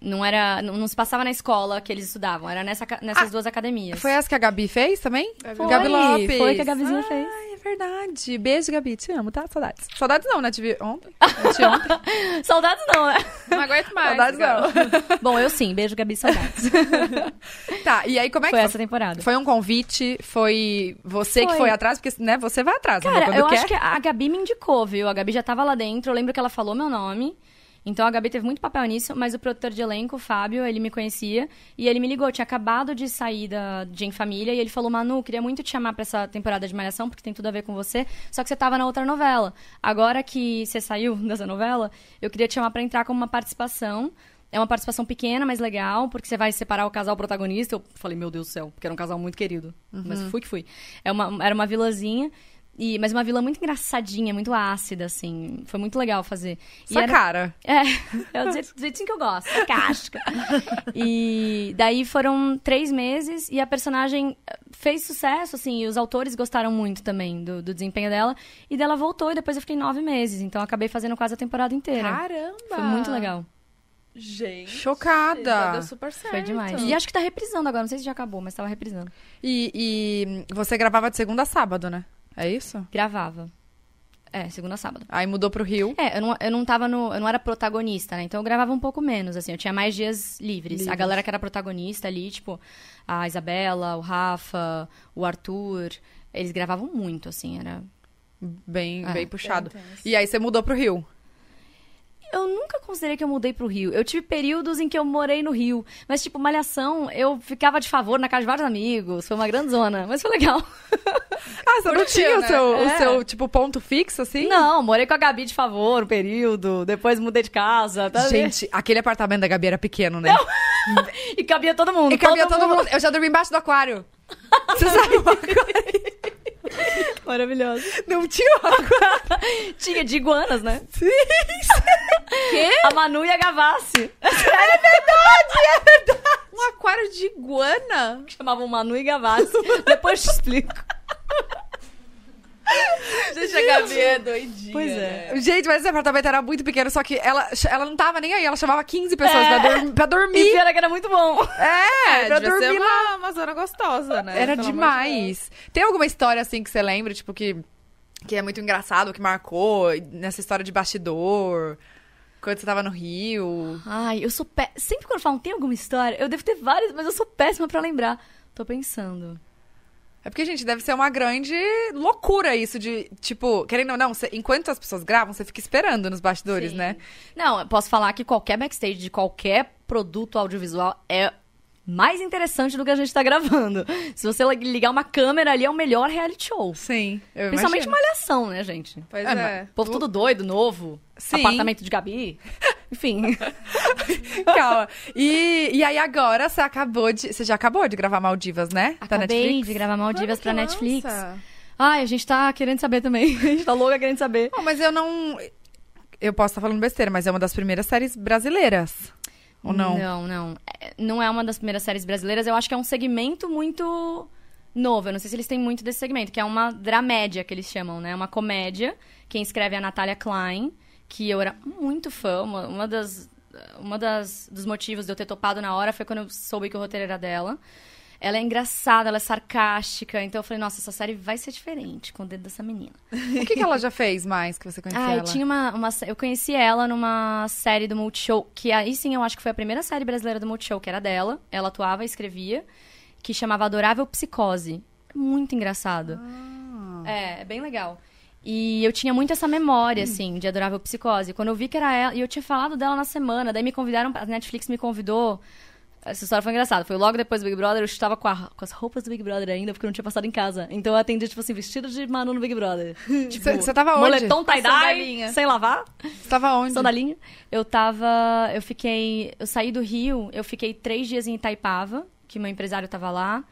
Não era. Não, não se passava na escola que eles estudavam, era nessa, nessas Ah, duas academias. Foi essa que a Gabi fez também? Foi, Gabi Lopes. Foi que a Gabizinha fez. Ai, é verdade. Beijo, Gabi. Te amo, tá? Saudades. Saudades não, né? Te vi ontem. Te ontem. Saudades não, né? Não aguento mais. Saudades não. Bom, eu sim, beijo, Gabi, saudades. Tá, e aí como é que Foi foi? essa temporada. Foi um convite? Foi você que Foi. foi atrás? Porque, né, você vai atrás, Cara, quando eu quer. acho que a Gabi me indicou, viu? A Gabi já tava lá dentro, eu lembro que ela falou meu nome. Então a Gabi teve muito papel nisso, mas o produtor de elenco, o Fábio, ele me conhecia e ele me ligou. Tinha acabado de sair da, de Em Família e ele falou: Manu, queria muito te chamar pra essa temporada de Malhação, porque tem tudo a ver com você. Só que você tava na outra novela. Agora que você saiu dessa novela, eu queria te chamar pra entrar como uma participação. É uma participação pequena, mas legal, porque você vai separar o casal protagonista. Eu falei, meu Deus do céu, porque era um casal muito querido. Mas fui que fui. É uma, era uma vilazinha, e, mas uma vila muito engraçadinha, muito ácida, assim. Foi muito legal fazer. E Sua era- cara. é, é o jeitinho que eu gosto, sarcástica. E daí foram três meses e a personagem eh, fez sucesso, assim, e os autores gostaram muito também do, do desempenho dela. E dela voltou e depois eu fiquei nove meses, então eu acabei fazendo quase a temporada inteira. Caramba! Foi muito legal. Gente. Chocada. Deu super certo. Foi demais. E acho que tá reprisando agora, não sei se já acabou, mas tava reprisando. E, e você gravava de segunda a sábado, né? É isso? Gravava. É, segunda a sábado. Aí mudou pro Rio. É, eu não, eu não tava no. Eu não era protagonista, né? Então eu gravava um pouco menos, assim. Eu tinha mais dias livres. A Livres. galera que era protagonista ali, tipo, a Isabela, o Rafa, o Arthur, eles gravavam muito, assim, era. Bem, É. bem puxado. Bem. E aí você mudou pro Rio. Eu nunca considerei que eu mudei pro Rio. Eu tive períodos em que eu morei no Rio. Mas, tipo, malhação, eu ficava de favor na casa de vários amigos. Foi uma grande zona, mas foi legal. Ah, você não tinha o né? seu, o É. seu, tipo, ponto fixo, assim? Não, morei com a Gabi de favor um período. Depois mudei de casa. Tá Gente, aquele apartamento da Gabi era pequeno, né? E cabia todo mundo. E cabia todo mundo. Eu já dormi embaixo do aquário. Você sabe uma coisa? Maravilhoso. Não tinha uma coisa. Tinha de iguanas, né? Sim. A Manu e a Gavassi. Um aquário de iguana? Chamavam Manu e Gavassi. Depois te explico. Gente, a Gabi é doidinha. Pois é. né? Gente, mas esse apartamento era muito pequeno, só que ela, ela não tava nem aí. Ela chamava 15 pessoas É. pra, dorm- pra E dormir. pior é que era muito bom. É, pra devia ser dormir lá. uma, uma zona gostosa, né? Era Pelo amor de demais. Tem alguma história assim que você lembra, tipo, que, que é muito engraçado, que marcou nessa história de bastidor? Quando você tava no Rio. Ai, eu sou pé... Sempre quando falam, tem alguma história? Eu devo ter várias, mas eu sou péssima pra lembrar. Tô pensando. É porque, gente, deve ser uma grande loucura isso de, tipo, querendo ou não, você- enquanto as pessoas gravam, você fica esperando nos bastidores, Sim. né? Não, eu posso falar que qualquer backstage de qualquer produto audiovisual é mais interessante do que a gente tá gravando. Se você ligar uma câmera ali, é o melhor reality show. Sim. Eu Principalmente imagino. malhação, né, gente? Pois É, é. O povo tudo doido, novo. Sim. Apartamento de Gabi. Enfim. Calma. E, e aí agora você acabou de. Você já acabou de gravar Maldivas, né? Da Acabei Netflix? de gravar Maldivas Quando pra Netflix. Ai, a gente tá querendo saber também. A gente tá louca querendo saber. Não, mas eu não. Eu posso estar falando besteira, mas é uma das primeiras séries brasileiras. Ou não? Não, não. É, Não é uma das primeiras séries brasileiras. Eu acho que é um segmento muito novo. Eu não sei se eles têm muito desse segmento, que é uma dramédia, que eles chamam, né? Uma comédia. Quem escreve é a Natália Klein, que eu era muito fã. Uma, uma das... Uma das, dos motivos de eu ter topado na hora foi quando eu soube que o roteiro era dela. Ela é engraçada, ela é sarcástica. Então eu falei, nossa, essa série vai ser diferente com o dedo dessa menina. O que, que ela já fez mais que você conhecia Ah, eu ela? tinha uma, uma Eu conheci ela numa série do Multishow, que aí sim eu acho que foi a primeira série brasileira do Multishow, que era dela. Ela atuava e escrevia, que chamava Adorável Psicose. É Muito engraçado. É, é bem legal. E eu tinha muito essa memória, assim, de Adorável Psicose. Quando eu vi que era ela, e eu tinha falado dela na semana, daí me convidaram, a Netflix me convidou. Essa história foi engraçada. Foi logo depois do Big Brother, eu estava com, a- com as roupas do Big Brother ainda, porque eu não tinha passado em casa. Então eu atendi, tipo assim, vestido de Manu no Big Brother. Tipo, Você- tava onde? Moletom tie-dye, sem lavar, Você tava onde? sandalinha. Eu tava, eu fiquei, eu saí do Rio, eu fiquei três dias em Itaipava, que meu empresário tava lá.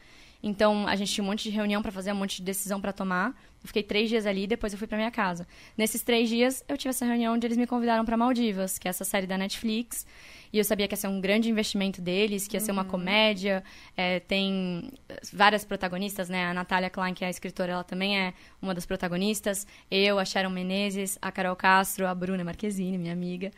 Então a gente tinha um monte de reunião pra fazer, um monte de decisão pra tomar. Eu fiquei três dias ali, depois eu fui pra minha casa. Nesses três dias, eu tive essa reunião onde eles me convidaram pra Maldivas, que é essa série da Netflix. E eu sabia que ia ser um grande investimento deles, que ia ser uma comédia. É, tem várias protagonistas, né? A Natália Klein, que é a escritora, ela também é uma das protagonistas. Eu, a Sharon Menezes, a Carol Castro, a Bruna Marquezine, minha amiga.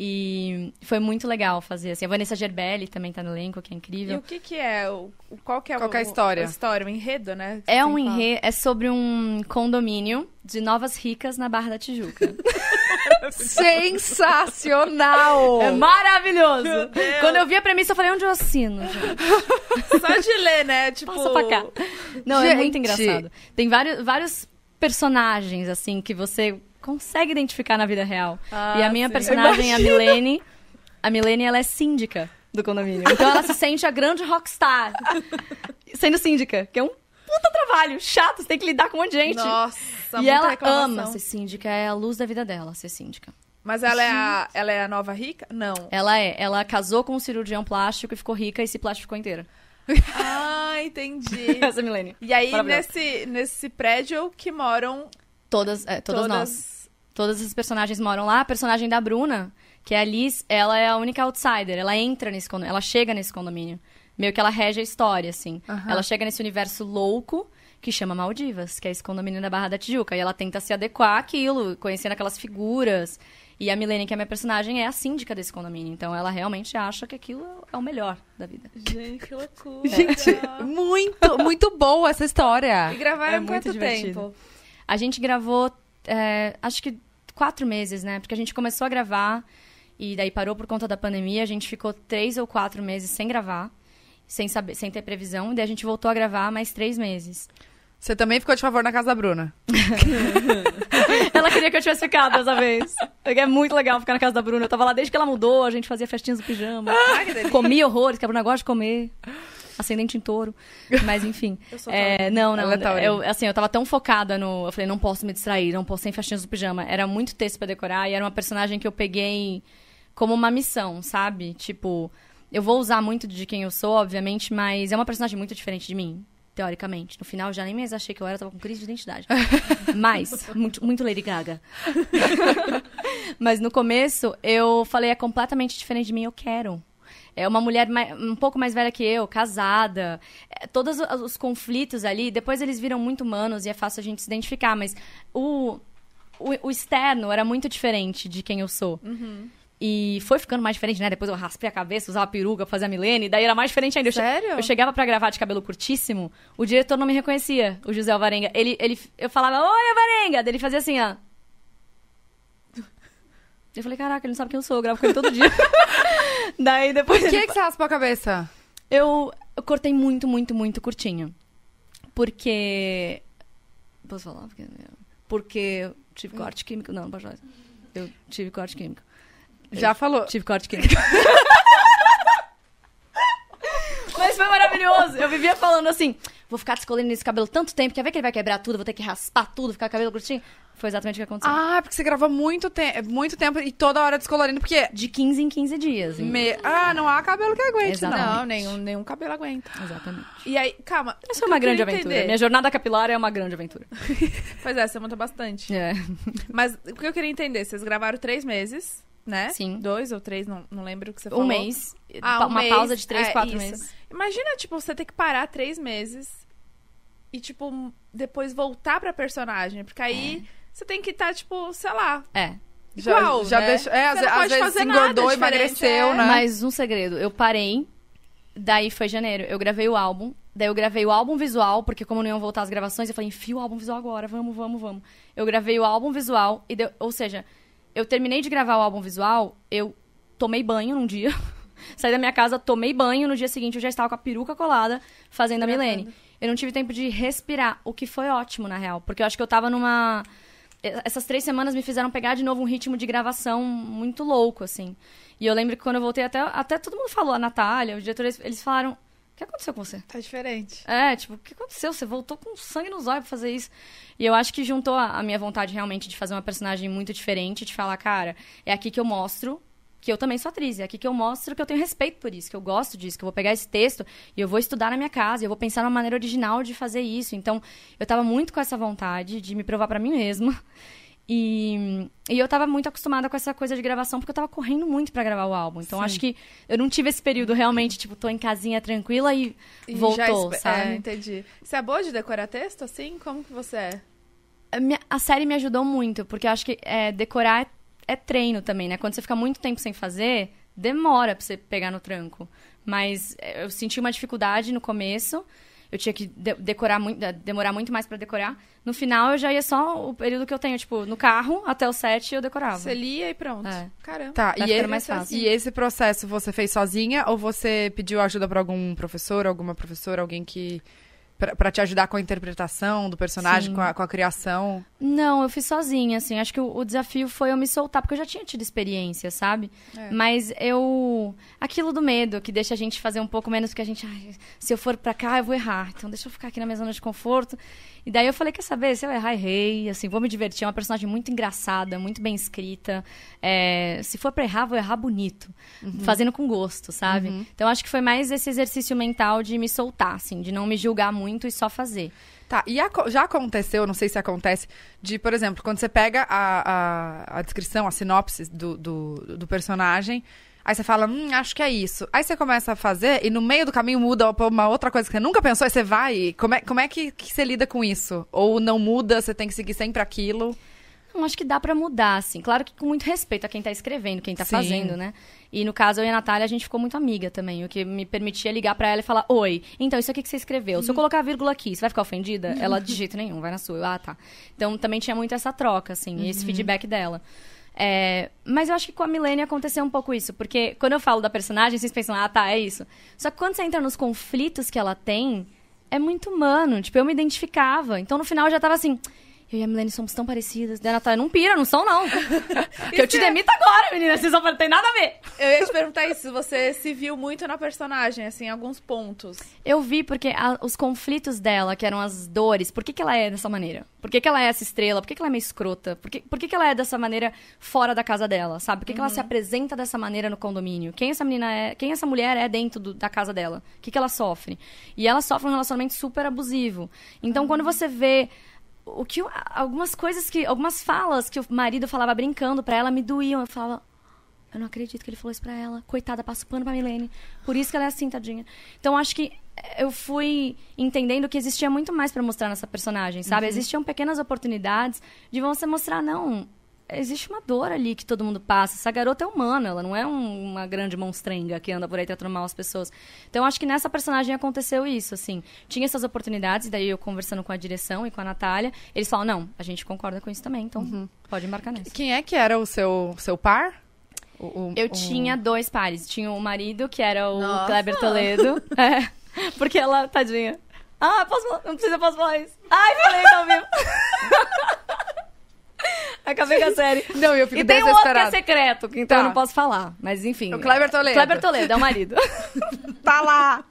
E foi muito legal fazer, assim. A Vanessa Gerbelli também tá no elenco, que é E incrível. o que que é? O, qual que é, Qual o- que é a história? A história, o enredo, né? É Você um enredo, é sobre um condomínio de novas ricas na Barra da Tijuca. Sensacional! É maravilhoso! Quando eu vi a premissa, eu falei, onde eu assino? gente? Só de ler, né? Tipo... Passa pra cá. Não, é muito Gente. engraçado. Tem vários, vários personagens, assim, que você consegue identificar na vida real. Ah, e a minha sim. personagem, a Milene, a Milene, ela é síndica do condomínio. Então ela se sente a grande rockstar sendo síndica, que é um puta trabalho chato, você tem que lidar com um monte de gente. Nossa, e ela reclamação. ama ser síndica, é a luz da vida dela, ser síndica. Mas ela é, a, ela é a nova rica? Não. Ela é, ela casou com um cirurgião plástico e ficou rica e se plastificou inteira. Ah, entendi. Essa é a Milene. E aí, nesse, nesse prédio que moram Todas, é, todas, todas... nós. Todas as personagens moram lá. A personagem da Bruna, que é a Liz, ela é a única outsider. Ela entra nesse condomínio, ela chega nesse condomínio. Meio que ela rege a história, assim. Ela chega nesse universo louco que chama Maldivas, que é esse condomínio da Barra da Tijuca. E ela tenta se adequar àquilo, conhecendo aquelas figuras. E a Milene, que é a minha personagem, é a síndica desse condomínio. Então ela realmente acha que aquilo é o melhor da vida. Gente, que loucura. Gente, muito, muito boa essa história. E gravaram É muito quanto divertido. tempo? A gente gravou, é, acho que quatro meses, né? Porque a gente começou a gravar e daí parou por conta da pandemia. A gente ficou três ou quatro meses sem gravar, sem saber, sem ter previsão. E daí a gente voltou a gravar mais três meses. Você também ficou de favor na casa da Bruna. Ela queria que eu tivesse ficado dessa vez. É muito legal ficar na casa da Bruna. Eu tava lá desde que ela mudou, a gente fazia festinhas do pijama. Delícia. Comia horrores, que a Bruna gosta de comer. Ascendente em touro. Mas enfim. Eu sou É, não, não. Ela é eu, assim, eu tava tão focada no. Eu falei, não posso me distrair, não posso sem festinhas do pijama. Era muito texto pra decorar e era uma personagem que eu peguei como uma missão, sabe? Tipo, eu vou usar muito de quem eu sou, obviamente, mas é uma personagem muito diferente de mim. Teoricamente. No final, já nem mais achei que eu era, tava com crise de identidade. Mas, muito, muito Lady Gaga. Mas no começo, eu falei, é completamente diferente de mim, eu quero. É uma mulher um pouco mais velha que eu, casada. É, todos os, os conflitos ali, depois eles viram muito humanos e é fácil a gente se identificar, mas o, o, o externo era muito diferente de quem eu sou. E foi ficando mais diferente, né? Depois eu raspei a cabeça, usava peruca, fazia milene, daí era mais diferente ainda. Sério? Eu chegava pra gravar de cabelo curtíssimo, o diretor não me reconhecia, o José Alvarenga. Ele, ele, eu falava, oi, Alvarenga! Daí ele fazia assim, ó. Eu falei, caraca, ele não sabe quem eu sou, eu gravo com ele todo dia. daí depois Por que, ele- que você raspou a cabeça? eu, eu cortei muito, muito, muito curtinho. Porque. Posso falar? Porque, porque eu tive corte químico. Não, não pode falar. Eu tive corte químico. Já falou. Tive corte químico. Mas foi maravilhoso. Eu vivia falando assim: vou ficar descolorindo esse cabelo tanto tempo, quer ver que ele vai quebrar tudo, vou ter que raspar tudo, ficar com o cabelo curtinho. Foi exatamente o que aconteceu. Ah, porque você gravou muito, te muito tempo e toda hora descolorindo, porque... De 15 em 15 dias. Me... Ah, não há cabelo que aguente, Exatamente. não. Nenhum, nenhum cabelo aguenta. Exatamente. E aí, calma. Essa que uma grande aventura. entender- Minha jornada capilar é uma grande aventura. Pois é, você monta bastante. É. Mas o que eu queria entender, vocês gravaram três meses, né? Sim. Dois ou três, não, não lembro o que você falou. Um mês. Ah, um uma mês. pausa de três, É, quatro isso. meses. Imagina, tipo, você ter que parar três meses e, tipo, depois voltar pra personagem. Porque aí você tem que estar, tipo, sei lá, É. Já, igual, já né? deixou... É, às, às vezes engordou, emagreceu, é. né? Mas um segredo, eu parei, daí foi janeiro, eu gravei o álbum, daí eu gravei o álbum visual, porque como não iam voltar as gravações, eu falei, enfia o álbum visual agora, vamos, vamos, vamos. Eu gravei o álbum visual, e deu- ou seja, eu terminei de gravar o álbum visual, eu tomei banho num dia, saí da minha casa, tomei banho, no dia seguinte eu já estava com a peruca colada, fazendo a. Milene. Eu não tive tempo de respirar, o que foi ótimo, na real, porque eu acho que eu tava numa... Essas três semanas me fizeram pegar de novo um ritmo de gravação muito louco, assim. E eu lembro que quando eu voltei, até, até todo mundo falou, a Natália, os diretores, eles falaram: que aconteceu com você? tá diferente. É, tipo, o que aconteceu? Você voltou com sangue nos olhos pra fazer isso. E eu acho que juntou a, a minha vontade realmente de fazer uma personagem muito diferente, de falar, cara, é aqui que eu mostro que eu também sou atriz, é aqui que eu mostro que eu tenho respeito por isso, que eu gosto disso, que eu vou pegar esse texto e eu vou estudar na minha casa, e eu vou pensar numa maneira original de fazer isso. Então, eu tava muito com essa vontade de me provar pra mim mesma. E, e eu tava muito acostumada com essa coisa de gravação, porque eu tava correndo muito pra gravar o álbum. Então, Sim. acho que eu não tive esse período realmente, tipo, tô em casinha tranquila e, E já voltou, espe- sabe? É, entendi. Você é boa de decorar texto, assim? Como que você é? A, minha- a série me ajudou muito, porque eu acho que é, decorar é, é treino também, né? Quando você fica muito tempo sem fazer, demora pra você pegar no tranco. Mas é, eu senti uma dificuldade no começo. Eu tinha que de- decorar muito, de- demorar muito mais pra decorar. No final, eu já ia só o período que eu tenho, tipo, no carro até o set eu decorava. Você lia e pronto. É. Caramba. Tá, e, mais fácil. e esse processo você fez sozinha ou você pediu ajuda pra algum professor, alguma professora, alguém que. Pra, pra te ajudar com a interpretação do personagem, com a, com a criação? Não, eu fiz sozinha, assim. Acho que o, o desafio foi eu me soltar, porque eu já tinha tido experiência, sabe? É. Mas eu. Aquilo do medo, que deixa a gente fazer um pouco menos, porque a gente. "Ai, se eu for pra cá, eu vou errar. Então deixa eu ficar aqui na minha zona de conforto. E daí eu falei: quer saber? Se eu errar, errei. Assim, vou me divertir. É uma personagem muito engraçada, muito bem escrita. É, se for pra errar, vou errar bonito. Fazendo com gosto, sabe? Então acho que foi mais esse exercício mental de me soltar, assim, de não me julgar muito e só fazer. Tá, e aco- já aconteceu, não sei se acontece, de, por exemplo, quando você pega a, a, a descrição, a sinopse do, do, do personagem, aí você fala, hum, acho que é isso. Aí você começa a fazer e no meio do caminho muda uma outra coisa que você nunca pensou, aí você vai. Como é, como é que, que você lida com isso? Ou não muda, você tem que seguir sempre aquilo? Eu acho que dá pra mudar, assim. Claro que com muito respeito a quem tá escrevendo, quem tá Sim. fazendo, né? E no caso, eu e a Natália, a gente ficou muito amiga também, o que me permitia ligar pra ela e falar: Oi, então isso aqui que você escreveu, se eu colocar vírgula aqui, você vai ficar ofendida? Ela, de jeito nenhum, vai na sua. Eu, ah, tá. Então também tinha muito essa troca, assim, e esse feedback dela. É, mas eu acho que com a Milene aconteceu um pouco isso, porque quando eu falo da personagem, vocês pensam, ah, tá, é isso. Só que quando você entra nos conflitos que ela tem, é muito humano. Tipo, eu me identificava. Então no final eu já tava assim. Eu e a Milene somos tão parecidas. Daí a Natália, não pira, não são, não. que eu te demito agora, menina. Vocês não tem nada a ver. Eu ia te perguntar isso, se você se viu muito na personagem, assim, em alguns pontos. Eu vi porque a- os conflitos dela, que eram as dores, por que, que ela é dessa maneira? Por que, que ela é essa estrela? Por que, que ela é meio escrota? Por que, por que, que ela é dessa maneira fora da casa dela, sabe? Por que, que ela se apresenta dessa maneira no condomínio? Quem essa menina é? Quem essa mulher é dentro do- da casa dela? O que, que ela sofre? E ela sofre um relacionamento super abusivo. Então, quando você vê o que algumas coisas que algumas falas que o marido falava brincando pra ela me doíam eu falava Eu não acredito que ele falou isso pra ela. Coitada, passa o pano pra Milene. Por isso que ela é assim, tadinha. Então, acho que eu fui entendendo que existia muito mais pra mostrar nessa personagem, sabe? Existiam pequenas oportunidades de você mostrar, não, existe uma dor ali que todo mundo passa. Essa garota é humana, ela não é um- uma grande monstrenga que anda por aí tratando mal as pessoas. Então, acho que nessa personagem aconteceu isso, assim. Tinha essas oportunidades, daí eu conversando com a direção e com a Natália, eles falam, não, a gente concorda com isso também, então pode embarcar nessa. Quem é que era o seu, seu par? O- o- Eu o- tinha dois pares. Tinha o marido, que era o Nossa! Kleber Toledo. É, porque ela, tadinha. Ah, posso falar? Não precisa, posso falar isso. Ai, falei, tá ouvindo? Acabei com a série. Não, eu fico E tem um outro que é secreto, então Tá. eu não posso falar. Mas enfim. O Kleber Toledo. Kleber Toledo, é o marido. Tá lá!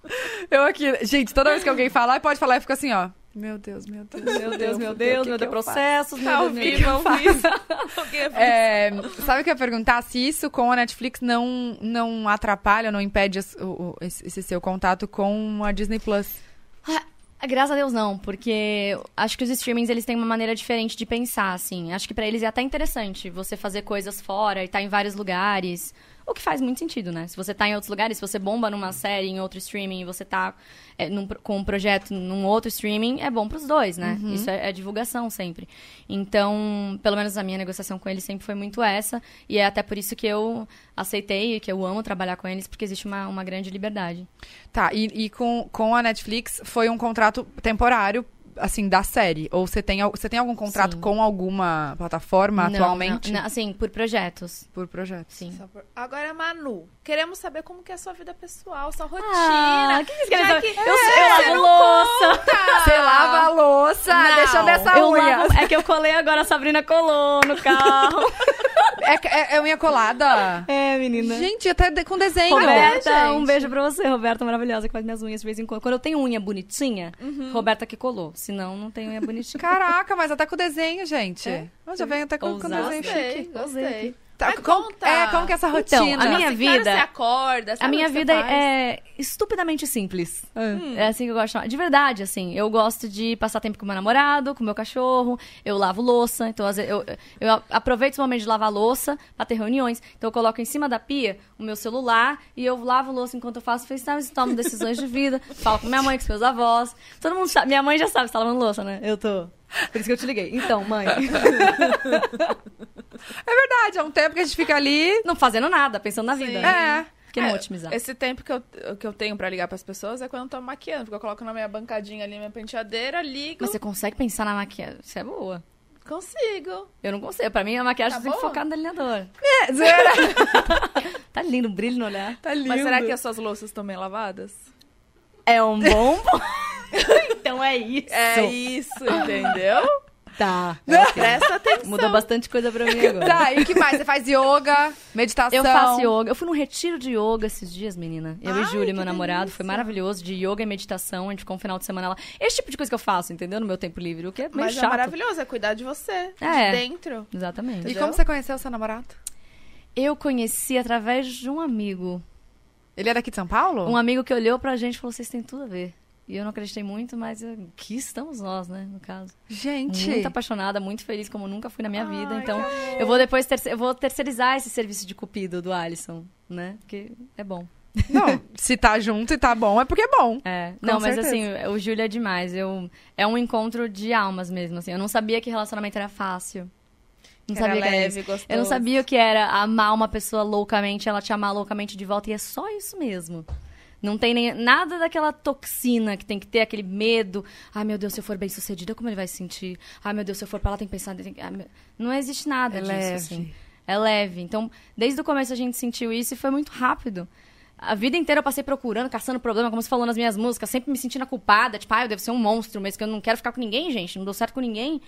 Eu aqui. Gente, toda vez que alguém falar, "Ai, pode falar, eu fico assim, ó. Meu Deus, meu Deus. Meu Deus, meu Deus, meu eu Deus, processos, meu Ao Deus, meu Deus. É, sabe o que eu ia perguntar? Se isso com a Netflix não, não atrapalha, não impede esse, esse- esse seu contato com a Disney Plus. Graças a Deus não, porque acho que os streamings eles têm uma maneira diferente de pensar, assim. Acho que pra eles é até interessante você fazer coisas fora e estar em vários lugares. O que faz muito sentido, né? Se você tá em outros lugares, se você bomba numa série em outro streaming e você tá é, num com um projeto num outro streaming, é bom pros dois, né? Isso é, é divulgação sempre. Então, pelo menos a minha negociação com eles sempre foi muito essa. E é até por isso que eu aceitei e que eu amo trabalhar com eles, porque existe uma, uma grande liberdade. Tá, e, e com, com a Netflix foi um contrato temporário, assim, da série? Ou você tem, você tem algum contrato Sim. com alguma plataforma Não, atualmente? não, não, assim, por projetos. Por projeto. Sim. Só por- Agora, Manu, queremos saber como que é a sua vida pessoal, sua rotina. Ah, o que Já saber? que- Eu, É, eu você lavo louça. Você lava a louça, Não. deixando essa Eu unha. lavo, é que eu colei agora, a Sabrina colou no carro. É, é, é unha colada? É, menina. Gente, até de- com desenho. Roberta, É, um beijo pra você, Roberta, maravilhosa, que faz minhas unhas de vez em quando. Quando eu tenho unha bonitinha, Uhum. Roberta que colou. Senão, não tenho unha bonitinha. Caraca, mas até com desenho, gente. É. Eu já venho até com, com desenho Gostei, chique. gostei. Tá, como, é, como que é essa Então, rotina? a minha Assim, vida- Você acorda, A sabe minha vida é estupidamente simples. É assim que eu gosto de chamar. De verdade, assim. Eu gosto de passar tempo com meu namorado, com meu cachorro. Eu lavo louça. Então, às vezes, eu, eu aproveito o momento de lavar louça pra ter reuniões. Então, eu coloco em cima da pia o meu celular e eu lavo louça enquanto eu faço FaceTime e tomo decisões de vida. Falo com minha mãe, com os meus avós. Todo mundo sabe. Minha mãe já sabe, você tá lavando louça, né? Eu tô. Por isso que eu te liguei. Então, mãe. É verdade, é um tempo que a gente fica ali. Não fazendo nada, pensando na vida. Sim. né? É. Que não É, otimizar? Esse tempo que eu, que eu tenho pra ligar pras pessoas é quando eu tô maquiando, porque eu coloco na minha bancadinha ali, minha penteadeira, ligo, Mas você consegue pensar na maquiagem? Você é boa. consigo. Eu não consigo. Pra mim, a maquiagem Tá tem que focar no delineador. É. Tá lindo, brilho no olhar. Tá lindo. Mas será que as suas louças estão bem lavadas? É um bom. então é isso. É isso, entendeu? Tá. Presta atenção. Mudou bastante coisa pra mim agora. Tá, e o que mais? Você faz yoga, meditação? Eu faço yoga. Eu fui num retiro de yoga esses dias, menina. Eu Ai, e Júlia, que meu namorado. delícia. Foi maravilhoso. De yoga e meditação. A gente ficou um final de semana lá. Esse tipo de coisa que eu faço, entendeu? No meu tempo livre. O que é meio Mas chato. é maravilhoso, é cuidar de você, É. de dentro. Exatamente. E Entendeu? como você conheceu o seu namorado? Eu conheci através de um amigo. Ele é daqui de São Paulo? Um amigo que olhou pra gente e falou: vocês têm tudo a ver. E eu não acreditei muito, mas aqui estamos nós, né? No caso. Gente. Muito apaixonada, muito feliz, como nunca fui na minha vida. Ai, Então, que amor. eu vou depois eu vou terceirizar esse serviço de cupido do Alisson, né? Porque é bom. Não, se tá junto e tá bom, é porque é bom. É. Não, mas certeza. assim, o Júlio é demais. Eu, é um encontro de almas mesmo, assim. Eu não sabia que relacionamento era fácil. Não Que era sabia que era leve, isso. gostoso. Eu não sabia o que era amar uma pessoa loucamente, ela te amar loucamente de volta. E é só isso mesmo. Não tem nem nada daquela toxina que tem que ter aquele medo. Ai, meu Deus, se eu for bem sucedida, como ele vai se sentir? Ai, meu Deus, se eu for pra lá, tem que pensar. tem que- ai, meu- Não existe nada É disso, leve. assim. É leve. Então, desde o começo a gente sentiu isso e foi muito rápido. A vida inteira eu passei procurando, caçando problema, como você falou nas minhas músicas, sempre me sentindo culpada, tipo, ah, eu devo ser um monstro, mas que eu não quero ficar com ninguém, gente, não dou certo com ninguém.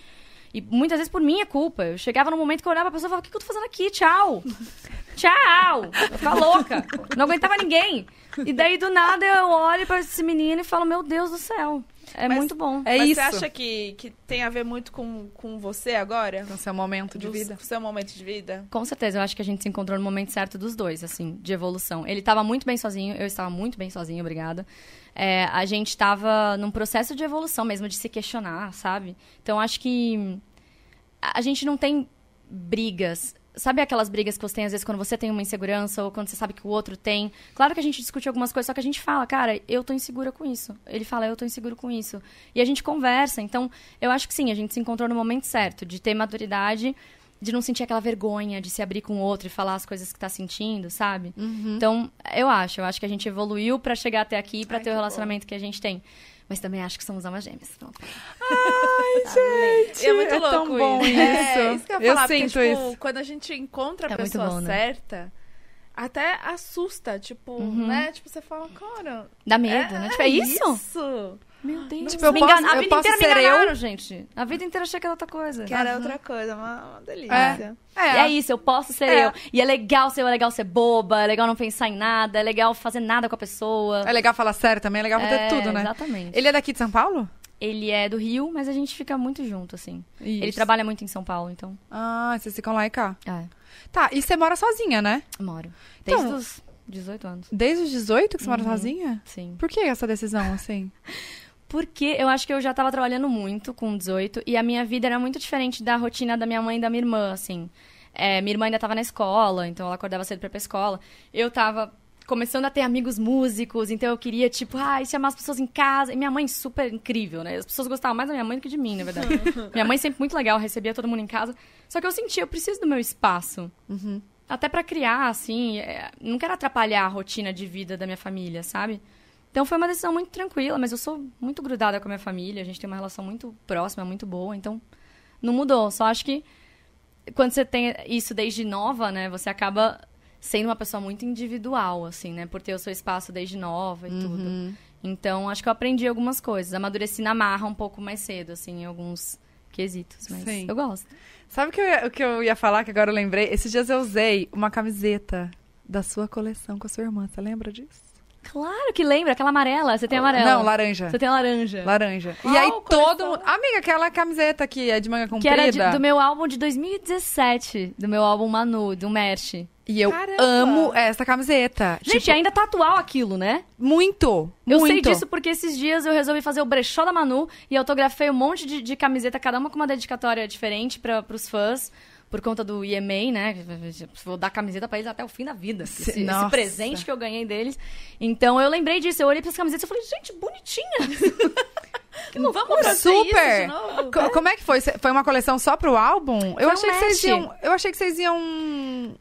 E muitas vezes por minha culpa. Eu chegava num momento que eu olhava pra pessoa e falava, o que, que eu tô fazendo aqui? Tchau! Tchau! Eu ficava louca. Não aguentava ninguém. E daí, do nada, eu olho pra esse menino e falo, meu Deus do céu. É Mas- muito bom. É Mas isso. você acha que, que tem a ver muito com, com você agora? No seu momento de Do vida. seu momento de vida? Com certeza, eu acho que a gente se encontrou no momento certo dos dois, assim, de evolução. Ele estava muito bem sozinho, eu estava muito bem sozinho, obrigada. É, a gente estava num processo de evolução mesmo, de se questionar, sabe? Então, acho que a gente não tem brigas Sabe aquelas brigas que você tem, às vezes, quando você tem uma insegurança ou quando você sabe que o outro tem? Claro que a gente discute algumas coisas, só que a gente fala, cara, eu tô insegura com isso. Ele fala, eu tô inseguro com isso. E a gente conversa. Então, eu acho que sim, a gente se encontrou no momento certo, de ter maturidade, de não sentir aquela vergonha de se abrir com o outro e falar as coisas que tá sentindo, sabe? Então, eu acho, eu acho que a gente evoluiu pra chegar até aqui, Ai, ter o relacionamento que a gente tem. Mas também acho que somos almas gêmeas. Pronto. Gente, E é muito é louco tão bom isso. É, isso que eu ia Eu falar, porque, sinto tipo, isso. quando a gente encontra a É muito pessoa bom, né? certa, até assusta, tipo, Uhum. né? Tipo, você fala, cara... Dá medo, né? Tipo, é isso? Isso! Meu Deus. Tipo, eu Me posso- engana- a vida inteira me ser eu? enganaram, gente. A vida inteira achei que era outra coisa. Que era outra coisa, uma, uma delícia. É. E é isso, eu posso ser É. eu. E é legal ser eu, é legal ser boba, é legal não pensar em nada, é legal fazer nada com a pessoa. É legal falar sério também, é legal fazer É, tudo, né? Exatamente. Ele é daqui de São Paulo? Ele é do Rio, mas a gente fica muito junto, assim. Ele Isso. trabalha muito em São Paulo, então. Ah, vocês ficam lá e cá. É, Tá, e você mora sozinha, né? moro. Desde Então- os 18 anos. Desde os 18 que você mora Uhum. sozinha? Sim. Por que essa decisão, assim? Porque eu acho que eu já tava trabalhando muito com 18 e a minha vida era muito diferente da rotina da minha mãe e da minha irmã, assim. É, minha irmã ainda tava na escola, então ela acordava cedo pra ir pra escola. Eu tava começando a ter amigos músicos, então eu queria, tipo, ai, chamar as pessoas em casa. E minha mãe super incrível, né? As pessoas gostavam mais da minha mãe do que de mim, na verdade. minha mãe sempre muito legal, recebia todo mundo em casa. Só que eu sentia, eu preciso do meu espaço. Até pra criar, assim, é, não quero atrapalhar a rotina de vida da minha família, sabe? Então foi uma decisão muito tranquila, mas eu sou muito grudada com a minha família, a gente tem uma relação muito próxima, muito boa, então não mudou. Só acho que quando você tem isso desde nova, né, você acaba sendo uma pessoa muito individual, assim, né, por ter o seu espaço desde nova e tudo. Então acho que eu aprendi algumas coisas, amadureci na marra um pouco mais cedo, assim, em alguns quesitos, mas Sim. eu gosto. Sabe o que eu ia- o que eu ia falar, que agora eu lembrei? Esses dias eu usei uma camiseta da sua coleção com a sua irmã. Você lembra disso? Claro que lembra, aquela amarela, você tem amarela. Não, laranja. Você tem laranja. Laranja. Qual e aí coleção? todo mundo... Amiga, aquela camiseta que é de manga Que comprida. era de- do meu álbum de 2017, do meu álbum Manu, do Merch. E eu Caramba. amo essa camiseta. Gente, Tipo, ainda tá atual aquilo, né? muito, Eu muito. sei disso porque esses dias eu resolvi fazer o brechó da Manu e autografei um monte de, de camiseta, cada uma com uma dedicatória diferente para pros fãs. Por conta do EMA, né? Vou dar camiseta pra eles até o fim da vida. Se- Esse, esse presente que eu ganhei deles. Então eu lembrei disso. Eu olhei pras camisetas e falei, gente, bonitinha. Vamos fazer Super! Co- Como é que foi? Foi uma coleção só pro álbum? Eu um achei que vocês iam. Eu achei que vocês iam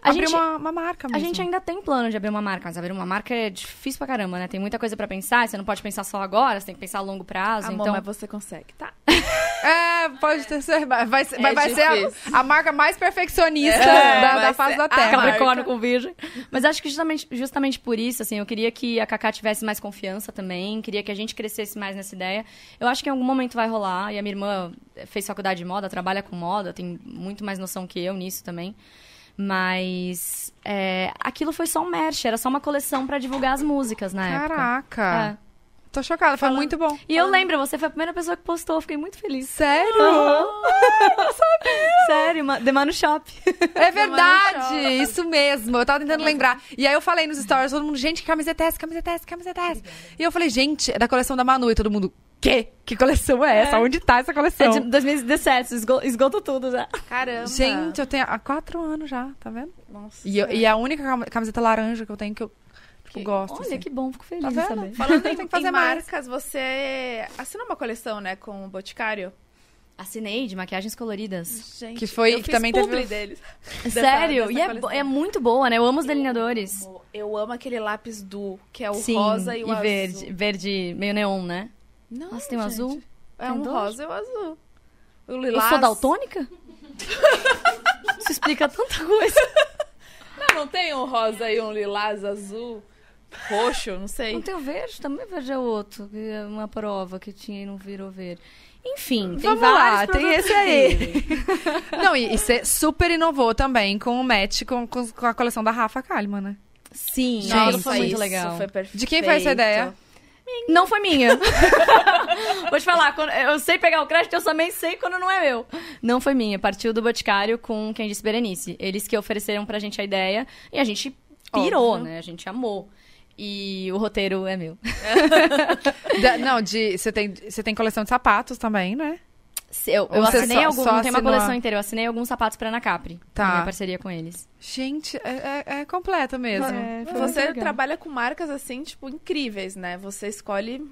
A abrir gente- uma, uma marca A mesmo. gente ainda tem plano de abrir uma marca, mas abrir uma marca é difícil pra caramba, né? Tem muita coisa pra pensar, você não pode pensar só agora, você tem que pensar a longo prazo. Amor, então, mas você consegue, tá? É, pode ter ser. Vai, ser- vai, É vai ser a, a marca mais perfeccionista É, da, da face da a Terra. Capricórnio com virgem. Mas acho que justamente, justamente por isso, assim, eu queria que a Cacá tivesse mais confiança também, queria que a gente crescesse mais nessa ideia. Eu acho que em algum momento vai rolar, e a minha irmã fez faculdade de moda, trabalha com moda, tem muito mais noção que eu nisso também. Mas é, aquilo foi só um merch, era só uma coleção pra divulgar as músicas na época. Caraca. É. Tô chocada, foi muito bom. E eu lembro, você foi a primeira pessoa que postou, fiquei muito feliz. Sério? Sério, ma- The Manu Shop. É verdade, isso mesmo. Eu tava tentando lembrar. E aí eu falei nos stories, todo mundo, gente, que camiseta é essa, camiseta é essa, camiseta é essa. E eu falei, gente, é da coleção da Manu. E todo mundo, quê? Que coleção é essa? Onde tá essa É coleção? de 2017, esgo- esgotou tudo já. Caramba. Gente, eu tenho há quatro anos já, tá vendo? Nossa. E, eu- e a única cam- camiseta laranja que eu tenho que eu tipo, Que- gosto. Olha, assim. que bom, fico feliz Tá saber. Falando em, Tem que fazer em mais. marcas, você assinou uma coleção, né, com o Boticário? Assinei de maquiagens coloridas. Gente, Que foi- eu que fiz também teve deles. Sério? dessa e é, é muito boa, né? Eu amo os delineadores. Amo. Eu amo aquele lápis du, que é o Sim, rosa e o azul. verde. Verde meio neon, né? Não, Nossa, tem um gente. azul? É Tem um dois? rosa e o azul. O Eu lilás. sou daltônica? Isso explica tanta coisa. Não, não tem um rosa e um lilás azul, roxo, não sei. Não tem o verde? Também verde é outro. que é Uma prova que tinha e não virou verde. Enfim, tem Vamos lá, tem esse aí. Não, e, e você super inovou também com o match com, com, a coleção da Rafa Kalimann, né? Sim, Gente, aquilo foi muito legal. Foi perfeito. De quem foi essa ideia? Não foi minha. Vou te falar, quando- eu sei pegar o crédito, eu também sei quando não é meu. Não foi minha, partiu do Boticário com quem disse Berenice. Eles que ofereceram pra gente a ideia e a gente pirou, Óbvio. né? A gente amou. E o roteiro é meu. Da- não, de você tem, você tem coleção de sapatos também, né? Eu, eu assinei só- algum, só não tem uma coleção a- inteira, eu assinei alguns sapatos pra Ana Capri. Tá. na Minha parceria com eles. Gente, é, é, é completa mesmo. É, Você trabalha com marcas assim, tipo, incríveis, né? Você escolhe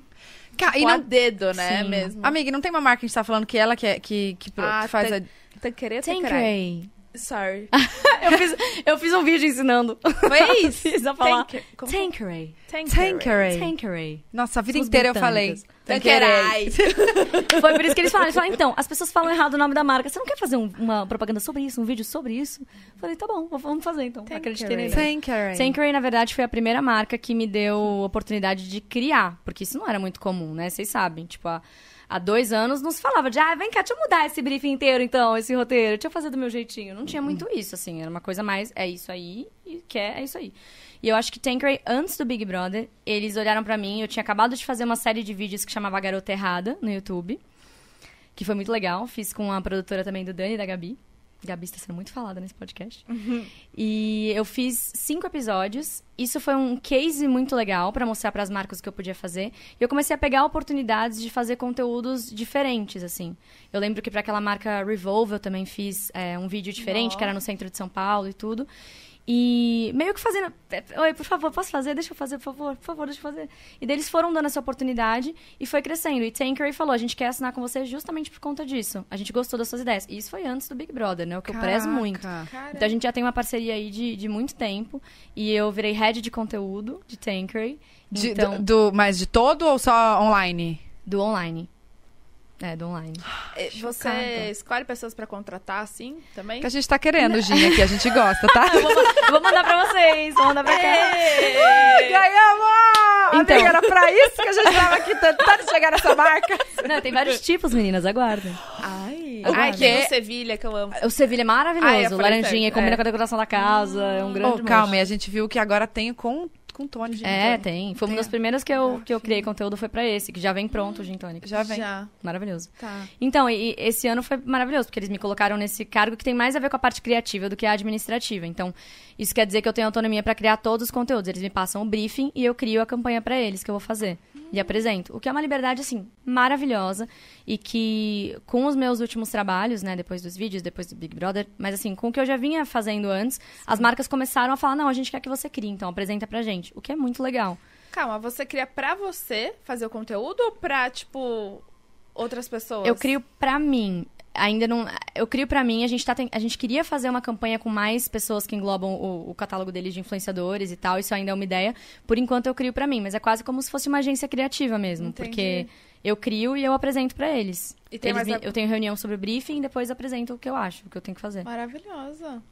Ca- tipo, e a não, dedo, né? Sim. Mesmo. amiga, não tem uma marca que a gente tá falando que ela que, é- que, que, Ah, que faz a... Tanqueray, Tanqueray. Sorry. eu, fiz, eu fiz um vídeo ensinando. Foi isso? fiz a falar. Tanqueray. Como- Tanqueray. Tanqueray. Tanqueray. Nossa, a vida os inteira eu falei. Tanqueray. Foi por isso que eles falaram. Eles falaram, então, as pessoas falam errado o nome da marca. Você não quer fazer um- uma propaganda sobre isso, um vídeo sobre isso? Eu falei, tá bom, vamos fazer então. Tanqueray. Acreditei na ideia. Tanqueray. Tanqueray, na verdade, foi a primeira marca que me deu oportunidade de criar. Porque isso não era muito comum, né? Vocês sabem. Tipo, há, há dois anos não se falava de, ah, vem cá, deixa eu mudar esse briefing inteiro, então, esse roteiro. Deixa eu fazer do meu jeitinho. Não tinha muito isso, assim. Era uma coisa mais, é isso aí, e quer, é isso aí. E eu acho que Tanqueray, antes do Big Brother, eles olharam pra mim. Eu tinha acabado de fazer uma série de vídeos que chamava Garota Errada, no YouTube. Que foi muito legal. Fiz com a produtora também do Dani e da Gabi. Gabi está sendo muito falada nesse podcast. E eu fiz cinco episódios. Isso foi um case muito legal pra mostrar pras marcas o que eu podia fazer. E eu comecei a pegar oportunidades de fazer conteúdos diferentes, assim. Eu lembro que pra aquela marca Revolve eu também fiz é, um vídeo diferente, que era no centro de São Paulo e tudo. E meio que fazendo. Oi, por favor, posso fazer? Deixa eu fazer, por favor, por favor, deixa eu fazer. E daí eles foram dando essa oportunidade e foi crescendo. E Tankeray falou: a gente quer assinar com você justamente por conta disso. A gente gostou das suas ideias. E isso foi antes do Big Brother, né? O que eu prezo muito. Cara, Então a gente já tem uma parceria aí de, de muito tempo. E eu virei head de conteúdo de Tankeray. De- Então, do, do- mas de todo ou só online? do online. É, do online. eh, você chocada. escolhe pessoas pra contratar, assim, também? Que a gente tá querendo, Ginha, que a gente gosta, tá? Eu vou, eu vou mandar pra vocês, vou mandar pra cá. Ganhamos! Então. Amiga, era pra isso que a gente tava aqui tentando chegar nessa marca. Não, tem vários tipos, meninas, aguardem. Ai, Aguarda. Ai tem o Sevilha, que eu amo. O Sevilha é maravilhoso, Ah, eu falei laranjinha, certo, combina é. com a decoração da casa, é um grande Oh, calma, e a gente viu que agora tem com, com Tony. Gin É, tônica. tem. Foi uma Tem. das primeiras que eu, que eu criei conteúdo, foi pra esse, que já vem pronto o Gin Tônica. Já vem. Já, Maravilhoso. tá. Então, e, e esse ano foi maravilhoso, porque eles me colocaram nesse cargo que tem mais a ver com a parte criativa do que a administrativa. Então, isso quer dizer que eu tenho autonomia pra criar todos os conteúdos. Eles me passam o briefing e eu crio a campanha pra eles, que eu vou fazer. E apresento. O que é uma liberdade, assim, maravilhosa. E que, com os meus últimos trabalhos, né, depois dos vídeos, depois do Big Brother, mas assim, com o que eu já vinha fazendo antes, as marcas começaram a falar: não, a gente quer que você crie, então apresenta pra gente. O que é muito legal. Calma, você cria pra você fazer o conteúdo ou pra, tipo, outras pessoas? Eu crio pra mim. Ainda não. Eu crio pra mim. A gente, tá, a gente queria fazer uma campanha com mais pessoas que englobam o, o catálogo deles de influenciadores e tal. Isso ainda é uma ideia. Por enquanto eu crio pra mim, mas é quase como se fosse uma agência criativa mesmo. Entendi. Porque eu crio e eu apresento pra eles. E Eles me- a- Eu tenho reunião sobre o briefing e depois apresento o que eu acho, o que eu tenho que fazer. Maravilhosa.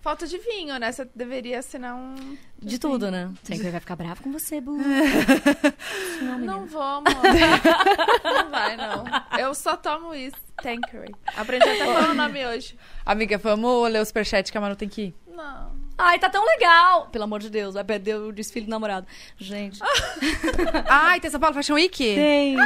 Falta de vinho, né? Você deveria assinar um... De tudo, né? Sempre vai ficar bravo com você, Bu. Não. Não vou, amor. não vai, não. Eu só tomo isso. Tankeray. Aprendi até a falar o nome hoje. Amiga, vamos ler o superchat que a Manu tem que ir. Não. Ai, tá tão legal! Pelo amor de Deus, vai perder o desfile do namorado. Gente. Ai, tem São Paulo Fashion Week? Tem.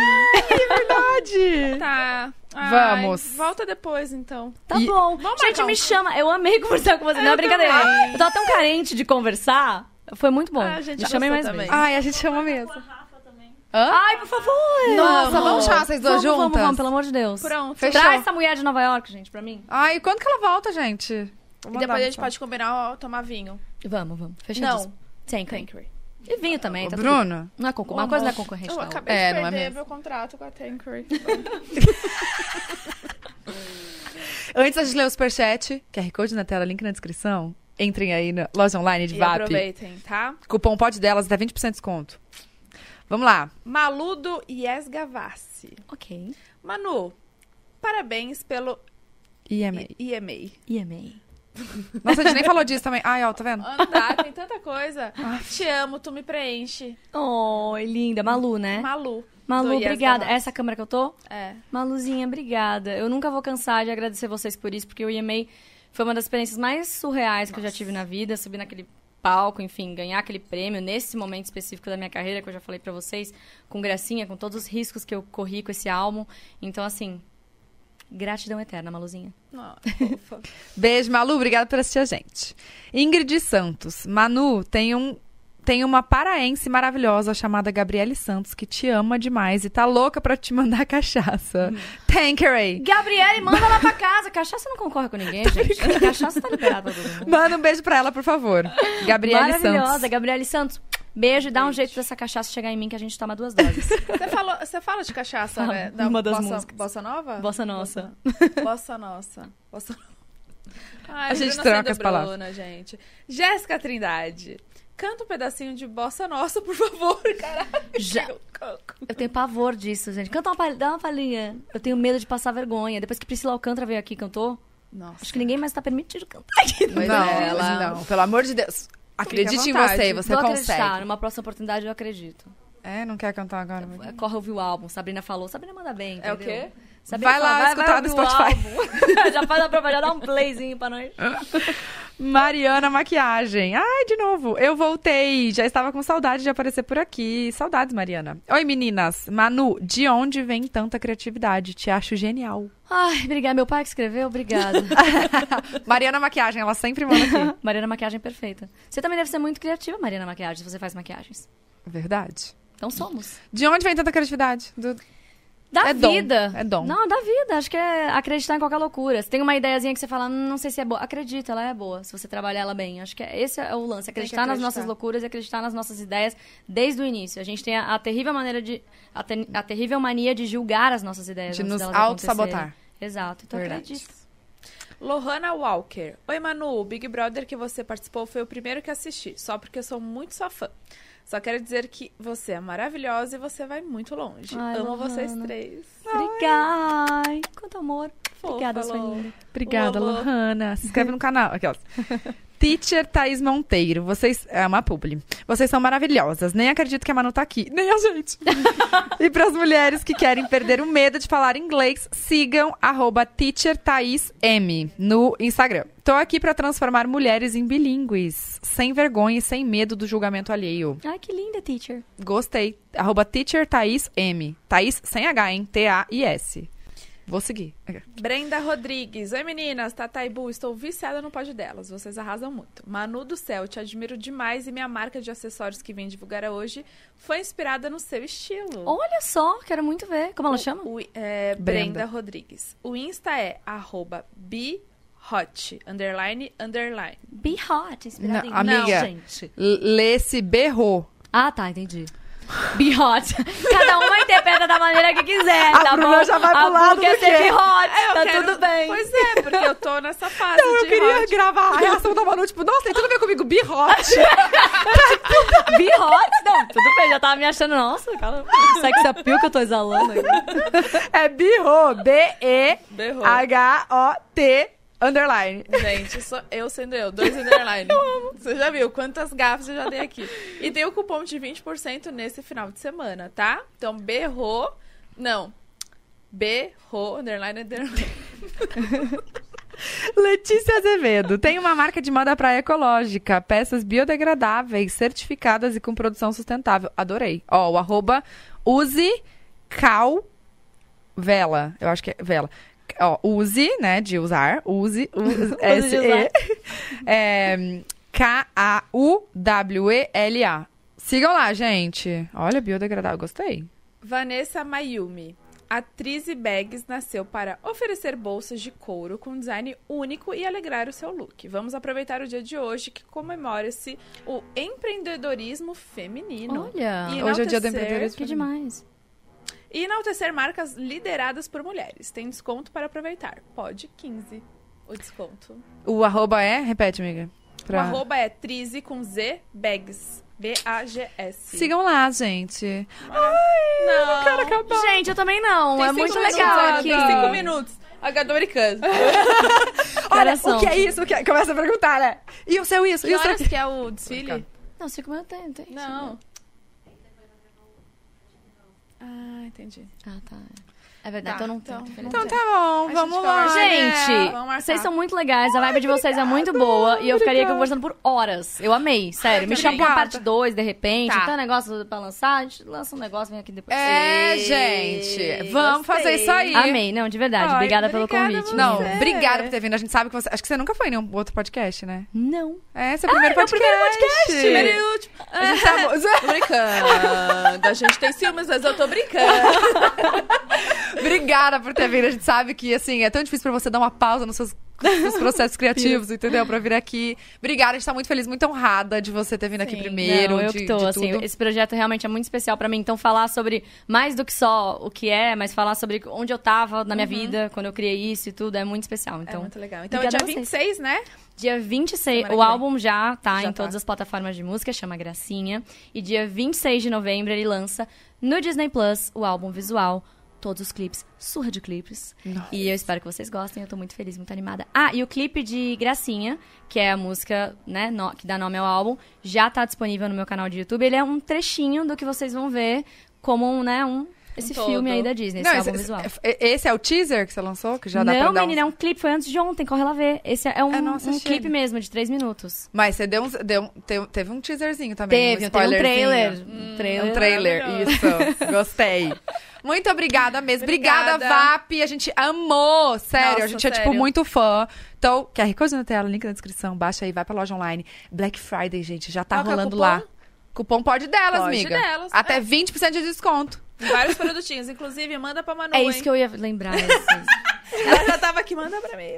Verdade! Tá. Ai, Vamos. Volta depois, então. Tá E- bom. Vamos Gente, marcar me chama. Eu amei conversar com você. Não é Eu brincadeira. também. Eu tava tão carente de conversar. Foi muito bom. Ah, a gente me chamem gostou mais também. vezes. Ai, a gente chama mesmo. a Rafa também. Hã? Ai, por favor. Nossa, vamos chamar vocês duas vamos, Vamos, juntas? vamos, pelo amor de Deus. Pronto. Fechou. Traz essa mulher de Nova York, gente, pra mim. Ai, quando que ela volta, gente? E depois a gente pode combinar ó, tomar vinho. Vamos, vamos. Fechadíssimo. Não. Tem, Tankeray. E vinho também, Ô, tá tudo- Bruno, Não é concor... Uma coisa não é concorrente, Eu não. acabei É, de não é perder mesmo. meu contrato com a Tankeray. antes da gente ler o superchat, QR Code na tela, link na descrição. Entrem aí na loja online de e VAP. aproveitem, tá? Cupom pode delas, até 20% de desconto. Vamos lá. Maludo Yes Gavassi. Ok. Manu, parabéns pelo IMA. I- IMA. EMA. Nossa, a gente nem falou disso também. Ai, ó, tá vendo? Andar, tem tanta coisa. Te amo, tu me preenche. Oi, linda. Malu, né? Malu. Malu, obrigada. Essa câmera que eu tô? É. Maluzinha, obrigada. Eu nunca vou cansar de agradecer vocês por isso, porque o EMA foi uma das experiências mais surreais que eu já tive na vida. Subir naquele palco, enfim, ganhar aquele prêmio nesse momento específico da minha carreira, que eu já falei pra vocês, com gracinha, com todos os riscos que eu corri com esse álbum. Então, assim, gratidão eterna, Maluzinha. Fofa. Beijo, Malu. Obrigada por assistir a gente. Ingrid Santos. Manu, tem um tem uma paraense maravilhosa chamada Gabriele Santos que te ama demais e tá louca pra te mandar cachaça. Tankeray. Gabriele, manda lá pra casa. Cachaça não concorre com ninguém, gente. Cachaça tá liberada pra todo mundo. Manda um beijo pra ela, por favor. Gabriele Maravilhosa, Santos. Gabriele Santos. Beijo e dá um jeito dessa cachaça chegar em mim que a gente toma duas doses. Você, falou, você fala de cachaça, Fala, né? Da uma das bossa, músicas. bossa nova? Bossa nossa. Bossa nossa. Bossa Ai, A gente Bruna troca as palavras. Bruna, gente. Jéssica Trindade. Canta um pedacinho de bossa nossa, por favor, caralho. Já. Eu tenho pavor disso, gente. Canta uma palhinha, dá uma palhinha. Eu tenho medo de passar vergonha. Depois que Priscila Alcântara veio aqui e cantou, Nossa. acho que ninguém mais tá permitido cantar aqui. Pois não, é, ela- não, pelo amor de Deus. Acredite em você, você Vou consegue. acreditar. Numa próxima oportunidade eu acredito. É, não quer cantar agora? Corre ouvir o álbum. Sabrina falou. Sabrina manda bem, É o entendeu? quê? Vai lá fala, escutar no ouvir o Spotify. já faz a prova, já dá um playzinho pra nós. Mariana Maquiagem. Ai, de novo. Eu voltei. Já estava com saudade de aparecer por aqui. Saudades, Mariana. Oi, meninas. Manu, de onde vem tanta criatividade? Te acho genial. Ai, obrigada. Meu pai que escreveu, obrigada. Mariana Maquiagem, ela sempre manda aqui. Mariana Maquiagem perfeita. Você também deve ser muito criativa, Mariana Maquiagem, se você faz maquiagens. Verdade. Então somos. De onde vem tanta criatividade? Do- Da É dom, vida. é dom. Não, da vida. Acho que é acreditar em qualquer loucura. Se tem uma ideiazinha que você fala, "Hum, não sei se é boa. Acredita, ela é boa. Se você trabalhar ela bem. Acho que é, esse é o lance. Acreditar, nas acreditar. nossas loucuras e acreditar nas nossas ideias desde o início. A gente tem a, a terrível maneira de... A, te- a terrível mania de julgar as nossas ideias De nos auto-sabotar. Exato. Então Verdade. acredita. Lohana Walker. Oi, Manu. O Big Brother que você participou foi o primeiro que assisti, só porque eu sou muito sua fã. Só quero dizer que você é maravilhosa e você vai muito longe. Ai, Amo Lohana. vocês três. Obrigada. Ai, quanto amor. Fofa, Obrigada, linda. Obrigada. Lohana. Se inscreve no canal. Aquelas. Teacher Thaís Monteiro. Vocês. É uma publi. Vocês são maravilhosas. Nem acredito que a Manu tá aqui. Nem a gente. e para as mulheres que querem perder o medo de falar inglês, sigam arroba Teacher Thaís M no Instagram. Tô aqui para transformar mulheres em bilíngues, sem vergonha e sem medo do julgamento alheio. Ai, que linda, teacher. Gostei. Arroba Teacher Thaís M. Thaís sem H, hein? T-A-I-S. Vou seguir. Brenda Rodrigues. Oi, meninas. Tataibu, estou viciada no pódio delas. Vocês arrasam muito. Manu do Céu, te admiro demais e minha marca de acessórios que vem divulgar hoje foi inspirada no seu estilo. Olha só, quero muito ver. Como ela chama? O, é, Brenda. Brenda. Rodrigues. O Insta é arroba bihot, underline, underline. Be hot, inspirada Não, em... amiga. gente. L- Lê-se berrou. Ah, tá, entendi. Be hot. Cada uma interpreta da maneira que quiser, A tá Bruna bom? já vai a pro lado Bruna quer do ser be hot, Eu tá quero- tudo bem. Pois é, porque eu tô nessa fase Não, eu queria hot. gravar a reação da Manu, tipo, nossa, tem tudo a ver comigo, birrote. Be hot? Não, tudo bem, já tava me achando, nossa, cara, sex appeal que eu tô exalando aqui. é birro. B-E-H-O-T, underline. Gente, eu sendo eu, dois underline. Você já viu quantas gafas eu já dei aqui. E tem o cupom de 20% nesse final de semana, tá? Então, berrou. Não. Berrou, underline, underline. Letícia Azevedo, tem uma marca de moda praia ecológica, peças biodegradáveis, certificadas e com produção sustentável. Adorei. Ó, o arroba use cal vela, eu acho que é vela. Ó, use, né, de usar, use, use, S. E é, K-A-U-W-E-L-A. Sigam lá, gente. Olha, biodegradável, gostei. Vanessa Mayumi. A Trizy Bags nasceu para oferecer bolsas de couro com design único e alegrar o seu look. Vamos aproveitar o dia de hoje que comemora-se o empreendedorismo feminino. Olha, E Hoje é o dia do empreendedorismo. que demais. E enaltecer marcas lideradas por mulheres. Tem desconto para aproveitar. Pode 15 o desconto. O arroba é? Repete, amiga. O arroba é Trizy com Z Bags. B-A-G-S. Sigam lá, gente. Não. Quero acabar. Gente, eu também não, Tem é cinco muito minutos, legal aqui. Tem cinco minutos. H tô brincando. Olha, o que é isso? O que é? Começa a perguntar, né? E o seu isso? Que E o seu que é o desfile? Não, cinco minutos tem, tem. Não. Ah, entendi. Ah, tá. É verdade, Tá, então não então. Então tá bom, A vamos gente lá. Gente, É, marcar. vocês são muito legais, a vibe de vocês é muito boa e eu ficaria aqui conversando por horas. Eu amei, sério. Eu Me chama pra parte 2, de repente. Tá. Tem um negócio pra lançar, a gente lança um negócio, vem aqui depois. É, Ei, gente. Vamos gostei. fazer isso aí. Amei, não, de verdade. Ai, obrigada pelo obrigada convite. a Não, obrigada por ter vindo. A gente sabe que você. Acho que você nunca foi em nenhum outro podcast, né? Não. É, seu primeiro meu podcast. primeiro podcast. Primeiro e último. É A gente tá... Tô brincando. A gente tem ciúmes, mas eu tô brincando. Obrigada por ter vindo. A gente sabe que, assim, é tão difícil pra você dar uma pausa nos seus, processos criativos, entendeu? Pra vir aqui. Obrigada, a gente tá muito feliz, muito honrada de você ter vindo aqui Sim. primeiro. Não, eu de, que tô, assim, tudo. esse projeto realmente é muito especial pra mim. Então, falar sobre mais do que só o que é, mas falar sobre onde eu tava na minha vida, quando eu criei isso e tudo, é muito especial. é Então, muito legal. Então é dia a vocês. 26, né? dia 26, Semana o álbum já tá Já em tá. todas as plataformas de música, chama Gracinha. E dia 26 de novembro ele lança no Disney Plus o álbum visual. Todos os clipes, surra de clipes. E eu espero que vocês gostem, eu tô muito feliz, muito animada. Ah, e o clipe de Gracinha, que é a música, né, no- que dá nome ao álbum, já tá disponível no meu canal de YouTube. Ele é um trechinho do que vocês vão ver como um, né, um esse todo. filme aí da Disney, Não, esse esse, álbum visual. esse- esse é o teaser que você lançou? Que já dá Não, pra dar menina, é uns... um clipe, foi antes de ontem, corre lá ver. Esse é um, Eu não um clipe mesmo, de três minutos. Mas você deu, deu te- teve um teaserzinho também. Teve, um teve um trailer. spoilerzinho. Um trailer. Um trailer, isso. Gostei. Muito obrigada mesmo. Obrigada, Obrigada. VAP. A gente amou. Sério, a Nossa, gente é, tipo, sério. muito fã. Então, QR Code na tela, link na descrição. Baixa aí, vai pra loja online. Black Friday, gente, já tá Qual é rolando cupom? lá. Cupom pode delas, Pode amiga. delas, Até é. 20% de desconto. Vários produtinhos. Inclusive, manda pra Manu, É isso hein? que eu ia lembrar. Ela já tava aqui, manda pra mim.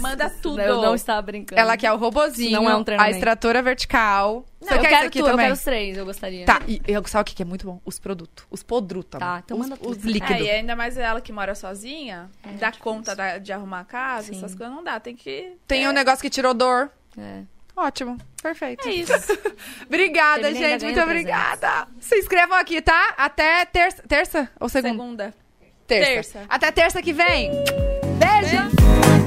Manda tudo. Eu não estava brincando. Ela quer o robozinho, Não é um a extratora vertical. Não, Você eu quer quero isso aqui tudo, eu também? quero os três, eu gostaria. Tá, e eu, sabe o que que é muito bom? Os produtos. Os podrutos. Tá, então os, manda tudo. os líquidos. É, e ainda mais ela que mora sozinha, dá difícil. conta da- de arrumar a casa, Sim. essas coisas não dá. Tem que. Tem é, um negócio que tirou dor. É. Ótimo. Perfeito. É isso. Obrigada, Terminei gente. Muito obrigada. Se inscrevam aqui, tá? Até terça. Terça ou segunda? Segunda. Terça. Terça. Até terça que vem. Beijo.